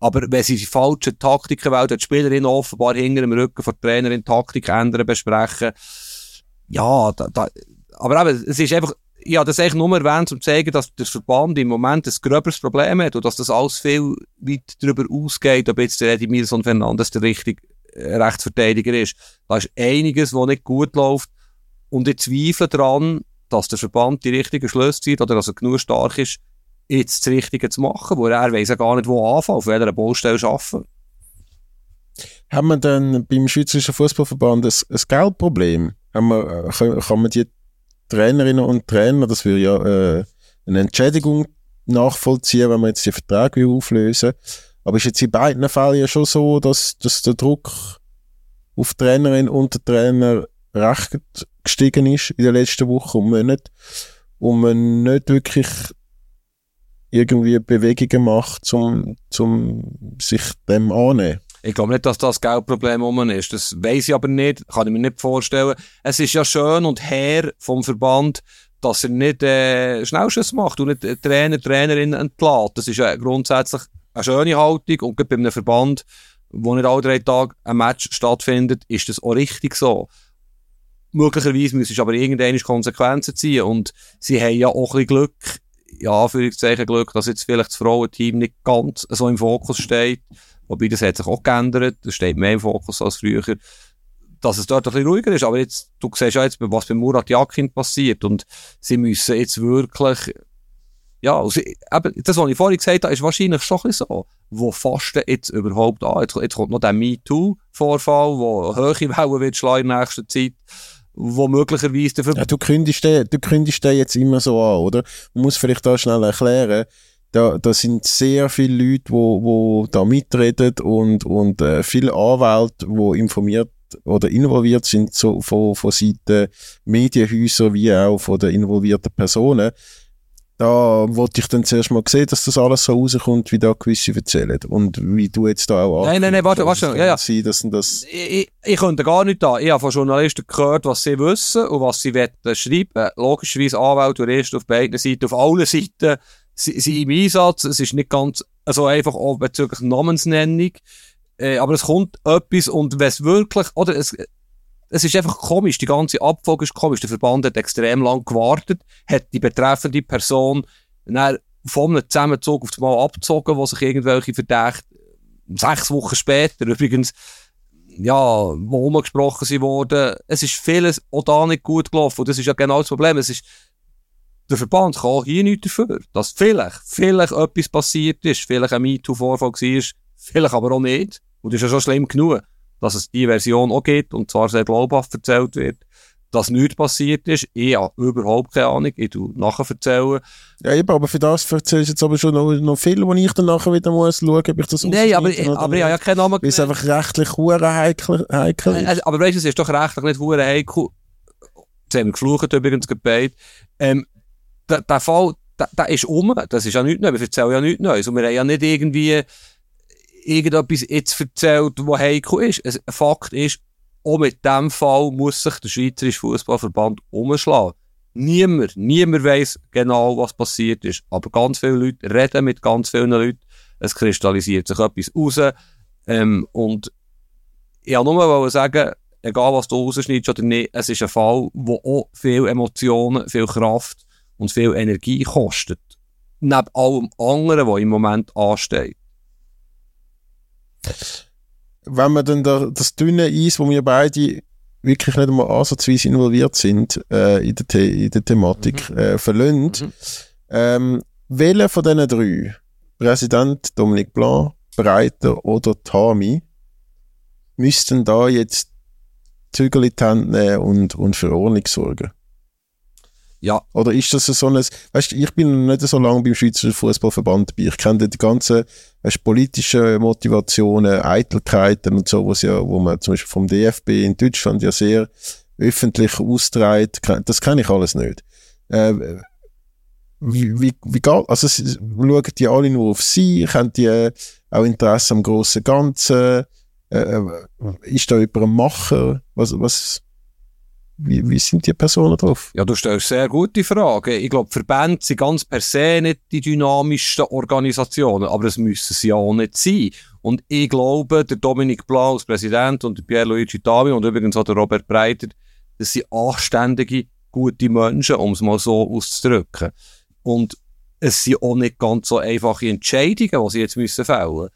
Aber wenn sie die falschen Taktiken wählen, die Spielerin offenbar hinter dem Rücken von Trainerin Taktik ändern, besprechen, ja, da, da, aber eben, es ist einfach, ich habe das eigentlich nur erwähnt, um zu zeigen, dass der Verband im Moment ein gröberes Problem hat und dass das alles viel weit darüber ausgeht, ob jetzt der Eddie Milson Fernandes der richtige äh, Rechtsverteidiger ist. Da ist einiges, was nicht gut läuft und ich zweifle daran, dass der Verband die richtigen Schlüsse zieht oder dass er genug stark ist, jetzt das Richtige zu machen, wo er weiss ja gar nicht, wo anfangen, auf welcher Baustelle arbeiten. Haben wir dann beim Schweizerischen Fußballverband ein, ein Geldproblem? Haben wir, äh, kann man die Trainerinnen und Trainer, das würde ja äh, eine Entschädigung nachvollziehen, wenn wir jetzt die Verträge auflösen. Aber ist jetzt in beiden Fällen ja schon so, dass, dass der Druck auf Trainerin und Trainer recht gestiegen ist in den letzten Wochen und Monaten und man nicht wirklich irgendwie Bewegungen macht, um zum sich dem annehmen. Ich glaube nicht, dass das Geldproblem um ist. Das weiß ich aber nicht, kann ich mir nicht vorstellen. Es ist ja schön und her vom Verband, dass er nicht äh, Schnellschuss macht und nicht Trainer, Trainerin entlässt. Das ist ja grundsätzlich eine schöne Haltung und bei einem Verband, wo nicht alle drei Tage ein Match stattfindet, ist das auch richtig so. Möglicherweise müssen aber irgendeine Konsequenzen ziehen und sie haben ja auch ein bisschen Glück, ja, Anführungszeichen Glück, dass jetzt vielleicht das Frauenteam nicht ganz so im Fokus steht. Wobei, das hat sich auch geändert. Das steht mehr im Fokus als früher. Dass es dort ein bisschen ruhiger ist. Aber jetzt, du siehst ja jetzt, was bei Murat Yakin passiert. Und sie müssen jetzt wirklich, ja, also, eben, das, was ich vorhin gesagt habe, ist wahrscheinlich schon ein bisschen so. Wo fasten jetzt überhaupt an? Jetzt, jetzt kommt noch der MeToo-Vorfall, wo hohe Wellen wird schlagen in nächster Zeit wo möglicherweise dafür... Ja, du kündigst den, du kündigst den jetzt immer so an, oder? Man muss vielleicht da schnell erklären, da, da sind sehr viele Leute, wo, wo da mitreden und, und äh, viele Anwälte, wo informiert oder involviert sind so, von, von Seiten Medienhäuser wie auch von den involvierten Personen. Da wollte ich dann zuerst mal sehen, dass das alles so rauskommt, wie da gewisse erzählen. Und wie du jetzt da auch Nein, nein, nein, warte, warte, ja, ja. Sein, dass das ich, ich, ich könnte gar nicht da. Ich habe von Journalisten gehört, was sie wissen und was sie wollen schreiben. Logischerweise Anwälte und Juristen auf beiden Seiten, auf allen Seiten sie, sie im Einsatz, es ist nicht ganz, also einfach auch bezüglich Namensnennung, äh, aber es kommt etwas und wenn es wirklich, oder es, es ist einfach komisch, die ganze Abfolge ist komisch. Der Verband hat extrem lang gewartet, hat die betreffende Person dann von einem Zusammenzug auf einmal abgezogen, wo sich irgendwelche Verdächte sechs Wochen später übrigens ja, wo umgesprochen sie wurden. Es ist vieles auch da nicht gut gelaufen. Und das ist ja genau das Problem. Es ist, der Verband kann hier nichts dafür, dass vielleicht, vielleicht etwas passiert ist, vielleicht ein MeToo-Vorfall war, vielleicht aber auch nicht. Und das ist ja schon schlimm genug, dass es die Version auch gibt und zwar sehr glaubhaft erzählt wird dass nichts passiert ist. Ich habe überhaupt keine Ahnung. Ich tu nachher erzählen. Ja, eben, aber für das erzählst du jetzt aber schon noch, noch viel, wo ich dann nachher wieder muss schauen, ob ich das Nein, aber, ich, aber ich habe ja keinen Namen Weil es einfach rechtlich hure heikel, heikel ist. Also, aber weißt du, es ist doch rechtlich nicht hure heikel. Jetzt haben wir geflucht übrigens gebeten. Ähm, der, der Fall, der, der ist um. Das ist ja nichts Neues. Wir erzählen ja nichts Neues. Und wir haben ja nicht irgendwie irgendetwas jetzt erzählt, was heikel ist. Ein Fakt ist, auch mit dem Fall muss sich der Schweizerische Fußballverband umschlagen. Niemand, niemand weiß genau, was passiert ist. Aber ganz viele Leute reden mit ganz vielen Leuten. Es kristallisiert sich etwas raus. Ähm, und ich wollte nur sagen, egal was du rausschneidest oder nicht, es ist ein Fall, der auch viel Emotionen, viel Kraft und viel Energie kostet. Neben allem anderen, was im Moment ansteht wenn man dann da, das dünne Eis, wo wir beide wirklich nicht einmal ansatzweise involviert sind äh, in, der The in der Thematik, mhm. äh, verlöhnt, mhm. ähm, welcher von diesen drei, Präsident Dominique Blanc, Breiter oder Tami, müssten da jetzt Zügel in die Hand nehmen und, und für Ordnung sorgen? Ja. Oder ist das so ein, weißt du, ich bin nicht so lange beim Schweizer Fußballverband dabei. Ich kenne die ganzen, weißt, politische Motivationen, Eitelkeiten und so, was ja, wo man zum Beispiel vom DFB in Deutschland ja sehr öffentlich austreibt. Das kenne ich alles nicht. Äh, wie, wie, wie geht, also, schauen die alle nur auf sie? Haben die äh, auch Interesse am grossen Ganzen? Äh, äh ist da jemand ein Macher? Was, was, wie, wie sind die Personen drauf? Ja, du stellst sehr gute Fragen. Ich glaube, Verbände sind ganz per se nicht die dynamischsten Organisationen, aber es müssen sie auch nicht sein. Und ich glaube, der Dominik Blau als Präsident und der Pierluigi Tavi und übrigens auch der Robert Breiter, das sind anständige, gute Menschen, um es mal so auszudrücken. Und es sind auch nicht ganz so einfache Entscheidungen, die sie jetzt müssen fällen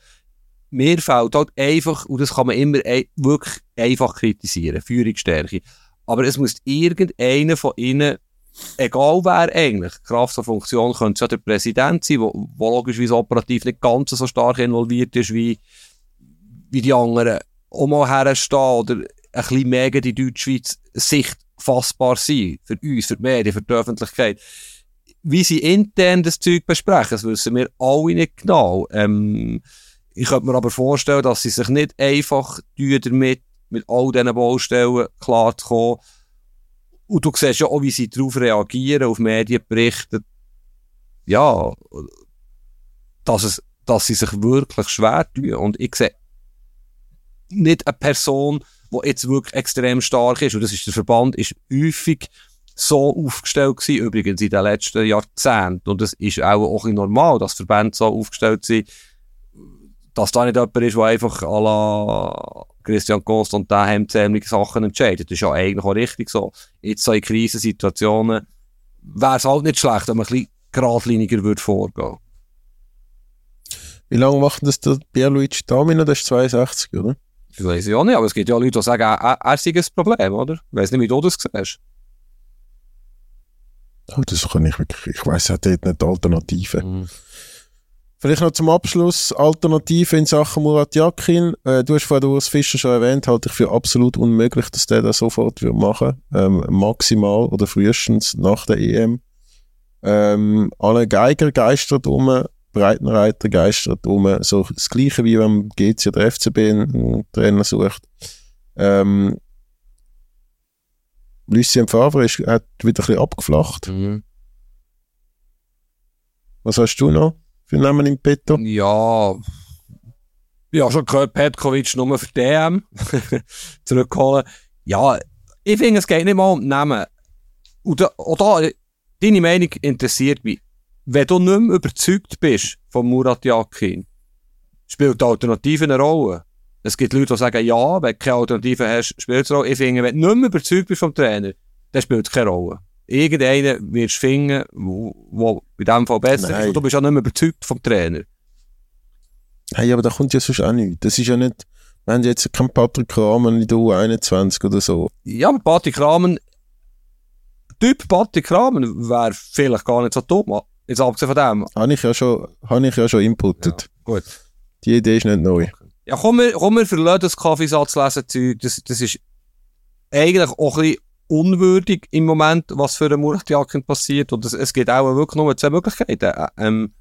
Mir fällt halt einfach, und das kann man immer wirklich einfach kritisieren, Führungsstärke. Aber es muss irgendeiner von ihnen, egal wer eigentlich, Kraft der Funktion, könnte es ja der Präsident sein, wo logischerweise operativ nicht ganz so stark involviert ist wie, wie die anderen, auch mal herstehen oder ein bisschen mehr die Deutschschweiz Sicht fassbar sein. Für uns, für die Medien, für die Öffentlichkeit. Wie sie intern das Zeug besprechen, das wissen wir alle nicht genau. Ähm, ich könnte mir aber vorstellen, dass sie sich nicht einfach damit mit all diesen Baustellen klarzukommen. Und du siehst ja auch, wie sie darauf reagieren, auf Medienberichte. Ja, dass, es, dass sie sich wirklich schwer tun. Und ich sehe nicht eine Person, die jetzt wirklich extrem stark ist. Und das ist der Verband, ist häufig so aufgestellt gewesen, übrigens in den letzten Jahrzehnten. Und es ist auch, auch normal, dass Verbände so aufgestellt sind, dass da nicht jemand ist, der einfach à la Christian Kost und daheim ziemlich Sachen entscheidet. Das ist ja eigentlich auch richtig so. Jetzt so in Krisensituationen wäre es halt nicht schlecht, wenn man ein bisschen geradliniger würde vorgehen Wie lange macht das der Pierluigi Tamino? Das ist 62, oder? Das weiß ich auch nicht, aber es gibt ja Leute, die sagen, er, er sei ein Problem, oder? Ich weiß nicht, wie du das siehst. Oh, das kann ich wirklich, ich weiss, er hat dort nicht Alternativen. Mhm. Vielleicht noch zum Abschluss Alternative in Sachen Murat Yakin. Äh, du hast vorhin Urs Fischer schon erwähnt, halte ich für absolut unmöglich, dass der das sofort wird machen ähm, Maximal oder frühestens nach der EM. Ähm, alle Geiger geistert um, Breitenreiter geistert um. So das Gleiche wie wenn GC oder FCB einen Trainer sucht. Ähm, Lucien Favre ist, hat wieder ein bisschen abgeflacht. Mhm. Was hast du noch? Für Namen im Petto? Ja, ja, schon gehört, Petkovic nur für DM zurückholen. Ja, ich finde, es geht nicht mal um Namen. Und da, da, deine Meinung interessiert mich wenn du nicht mehr überzeugt bist von Murat Yakin, spielt die Alternative eine Rolle. Es gibt Leute, die sagen, ja, wenn du keine Alternative hast, spielt es eine Rolle. Ich finde, wenn du nicht mehr überzeugt bist vom Trainer, dann spielt es keine Rolle. Irgendeinen wirst du finden, wo in dem Fall besser Nein. ist. Und du bist ja nicht mehr überzeugt vom Trainer. Hey, aber da kommt ja sonst auch nichts. Das ist ja nicht, wir haben jetzt keinen Patrick Kramer in der U21 oder so. Ja, aber Patrick Rahmen, Typ Patrick Rahmen wäre vielleicht gar nicht so dumm. Jetzt abgesehen von dem. Habe ich ja schon, habe ich ja schon inputtet. Gut. Die Idee ist nicht neu. Ja, komm, wir, komm, wir verlassen das Kaffeesatz lesen, Zeug. Das, das ist eigentlich auch ein bisschen unwürdig im Moment, was für einen Murat Yakin passiert. Und es, es gibt auch wirklich nur zwei Möglichkeiten. Ähm,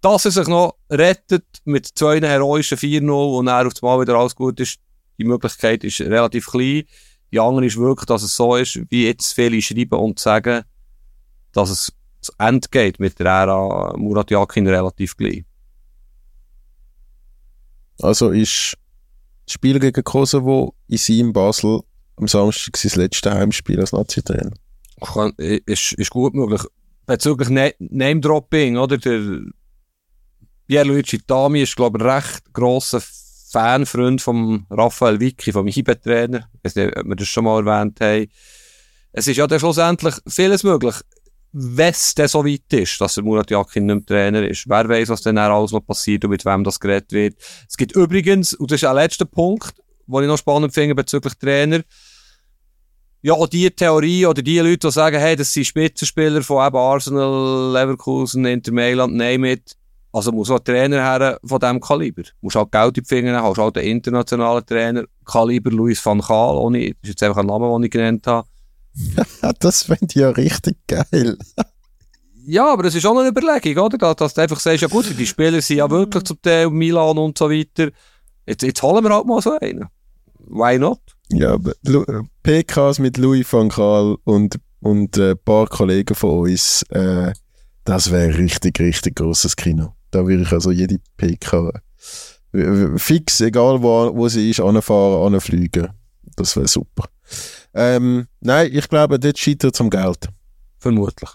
dass er sich noch rettet mit zwei heroischen 4-0 und dann auf einmal wieder alles gut ist, die Möglichkeit ist relativ klein. Die andere ist wirklich, dass es so ist, wie jetzt viele schreiben und sagen, dass es zu Ende geht mit der Ära Murat Yakin relativ gleich. Also ist das Spiel gegen Kosovo in seinem Basel am Samstag sein letztes Heimspiel als Nazi-Trainer. ist, ist gut möglich. Bezüglich Na- Name-Dropping, oder? Der Pierluigi Tami ist, glaube ich, ein recht grosser Fanfreund von Raphael Vicky, vom Hibe-Trainer. Ich weiß nicht, ob wir das schon mal erwähnt haben. Es ist ja dann schlussendlich vieles möglich, wenn es dann so weit ist, dass der Murat Yakin nicht mehr Trainer ist. Wer weiß, was dann alles noch passiert und mit wem das geredet wird. Es gibt übrigens, und das ist der letzte Punkt, den ich noch spannend finde bezüglich Trainer, ja, auch die Theorie oder die Leute, die sagen, hey, das sind Spitzenspieler von eben Arsenal, Leverkusen, Inter Mailand, name it. Also muss auch ein Trainer her von diesem Kaliber. Muss halt Geld in die Finger nehmen, hast halt einen internationalen Trainer, Kaliber Louis van Gaal, ohne, das ist jetzt einfach ein Name, den ich genannt habe. Das fände ich ja richtig geil. Ja, aber das ist auch eine Überlegung, oder? Dass, dass du einfach sagst, ja gut, die Spieler sind ja wirklich zum Teil Milan und so weiter. Jetzt, jetzt holen wir halt mal so einen. Why not? Ja, äh, PKs mit Louis van Gaal und, und äh, ein paar Kollegen von uns, äh, das wäre richtig, richtig grosses Kino. Da würde ich also jede PK w- fix, egal wo, wo sie ist, anfahren, anfliegen. Das wäre super. Ähm, nein, ich glaube, dort scheitert es am Geld. Vermutlich.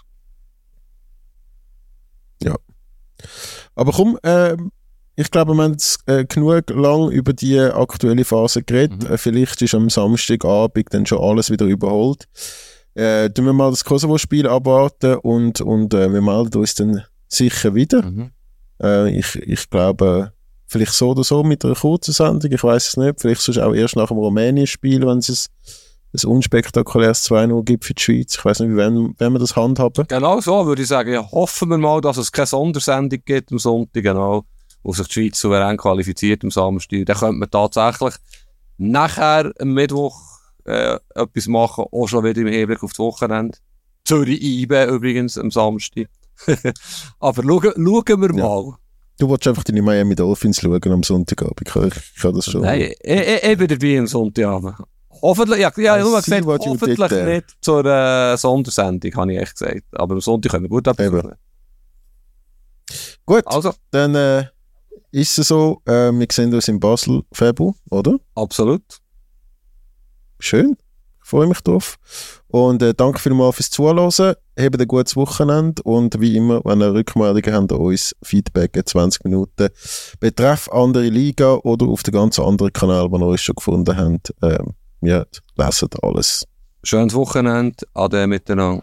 Aber komm, ähm, ich glaube, wir haben jetzt, äh, genug lang über die aktuelle Phase geredet. Mhm. Äh, vielleicht ist am Samstagabend dann schon alles wieder überholt. Äh, tun wir mal das Kosovo-Spiel abwarten und, und äh, wir melden uns dann sicher wieder. Mhm. Äh, ich, ich glaube, vielleicht so oder so mit einer kurzen Sendung, ich weiß es nicht. Vielleicht sonst auch erst nach dem Rumänien-Spiel, wenn es ein, unspektakuläres 2-0 gibt für die Schweiz. Ich weiß nicht, wie wenn, wenn wir das handhaben. Genau so würde ich sagen. Ja, hoffen wir mal, dass es keine Sondersendung gibt am Sonntag, genau, wo sich die Schweiz souverän qualifiziert am Samstag. Dann könnte man tatsächlich nachher am Mittwoch äh, etwas machen, auch schon wieder im Hinblick auf das Wochenende. Zürich IBE übrigens am Samstag. Aber schauen, schauen wir Ja. mal. Du wolltest einfach deine Miami Dolphins schauen am Sonntagabend. Ich, ich, kann das schon. Nein, ich, ich, ich bin dabei am Sonntagabend. Hoffentlich, ja, ja ich habe gesagt, hoffentlich nicht zur äh, Sondersendung, habe ich echt gesagt. Aber am Sonntag können wir gut absuchen. Gut, Also, dann äh, ist es so. Äh, wir sehen uns in Basel, Februar, oder? absolut. Schön. Freue mich drauf. Und äh, danke vielmals fürs Zuhören. Habt ein gutes Wochenende. Und wie immer, wenn ihr Rückmeldungen habt an uns, Feedback in 20 Minuten. Betreff andere Liga oder auf den ganz anderen Kanal, den ihr uns schon gefunden habt. Ähm, ja, leset alles. Schönes Wochenende. Ade miteinander.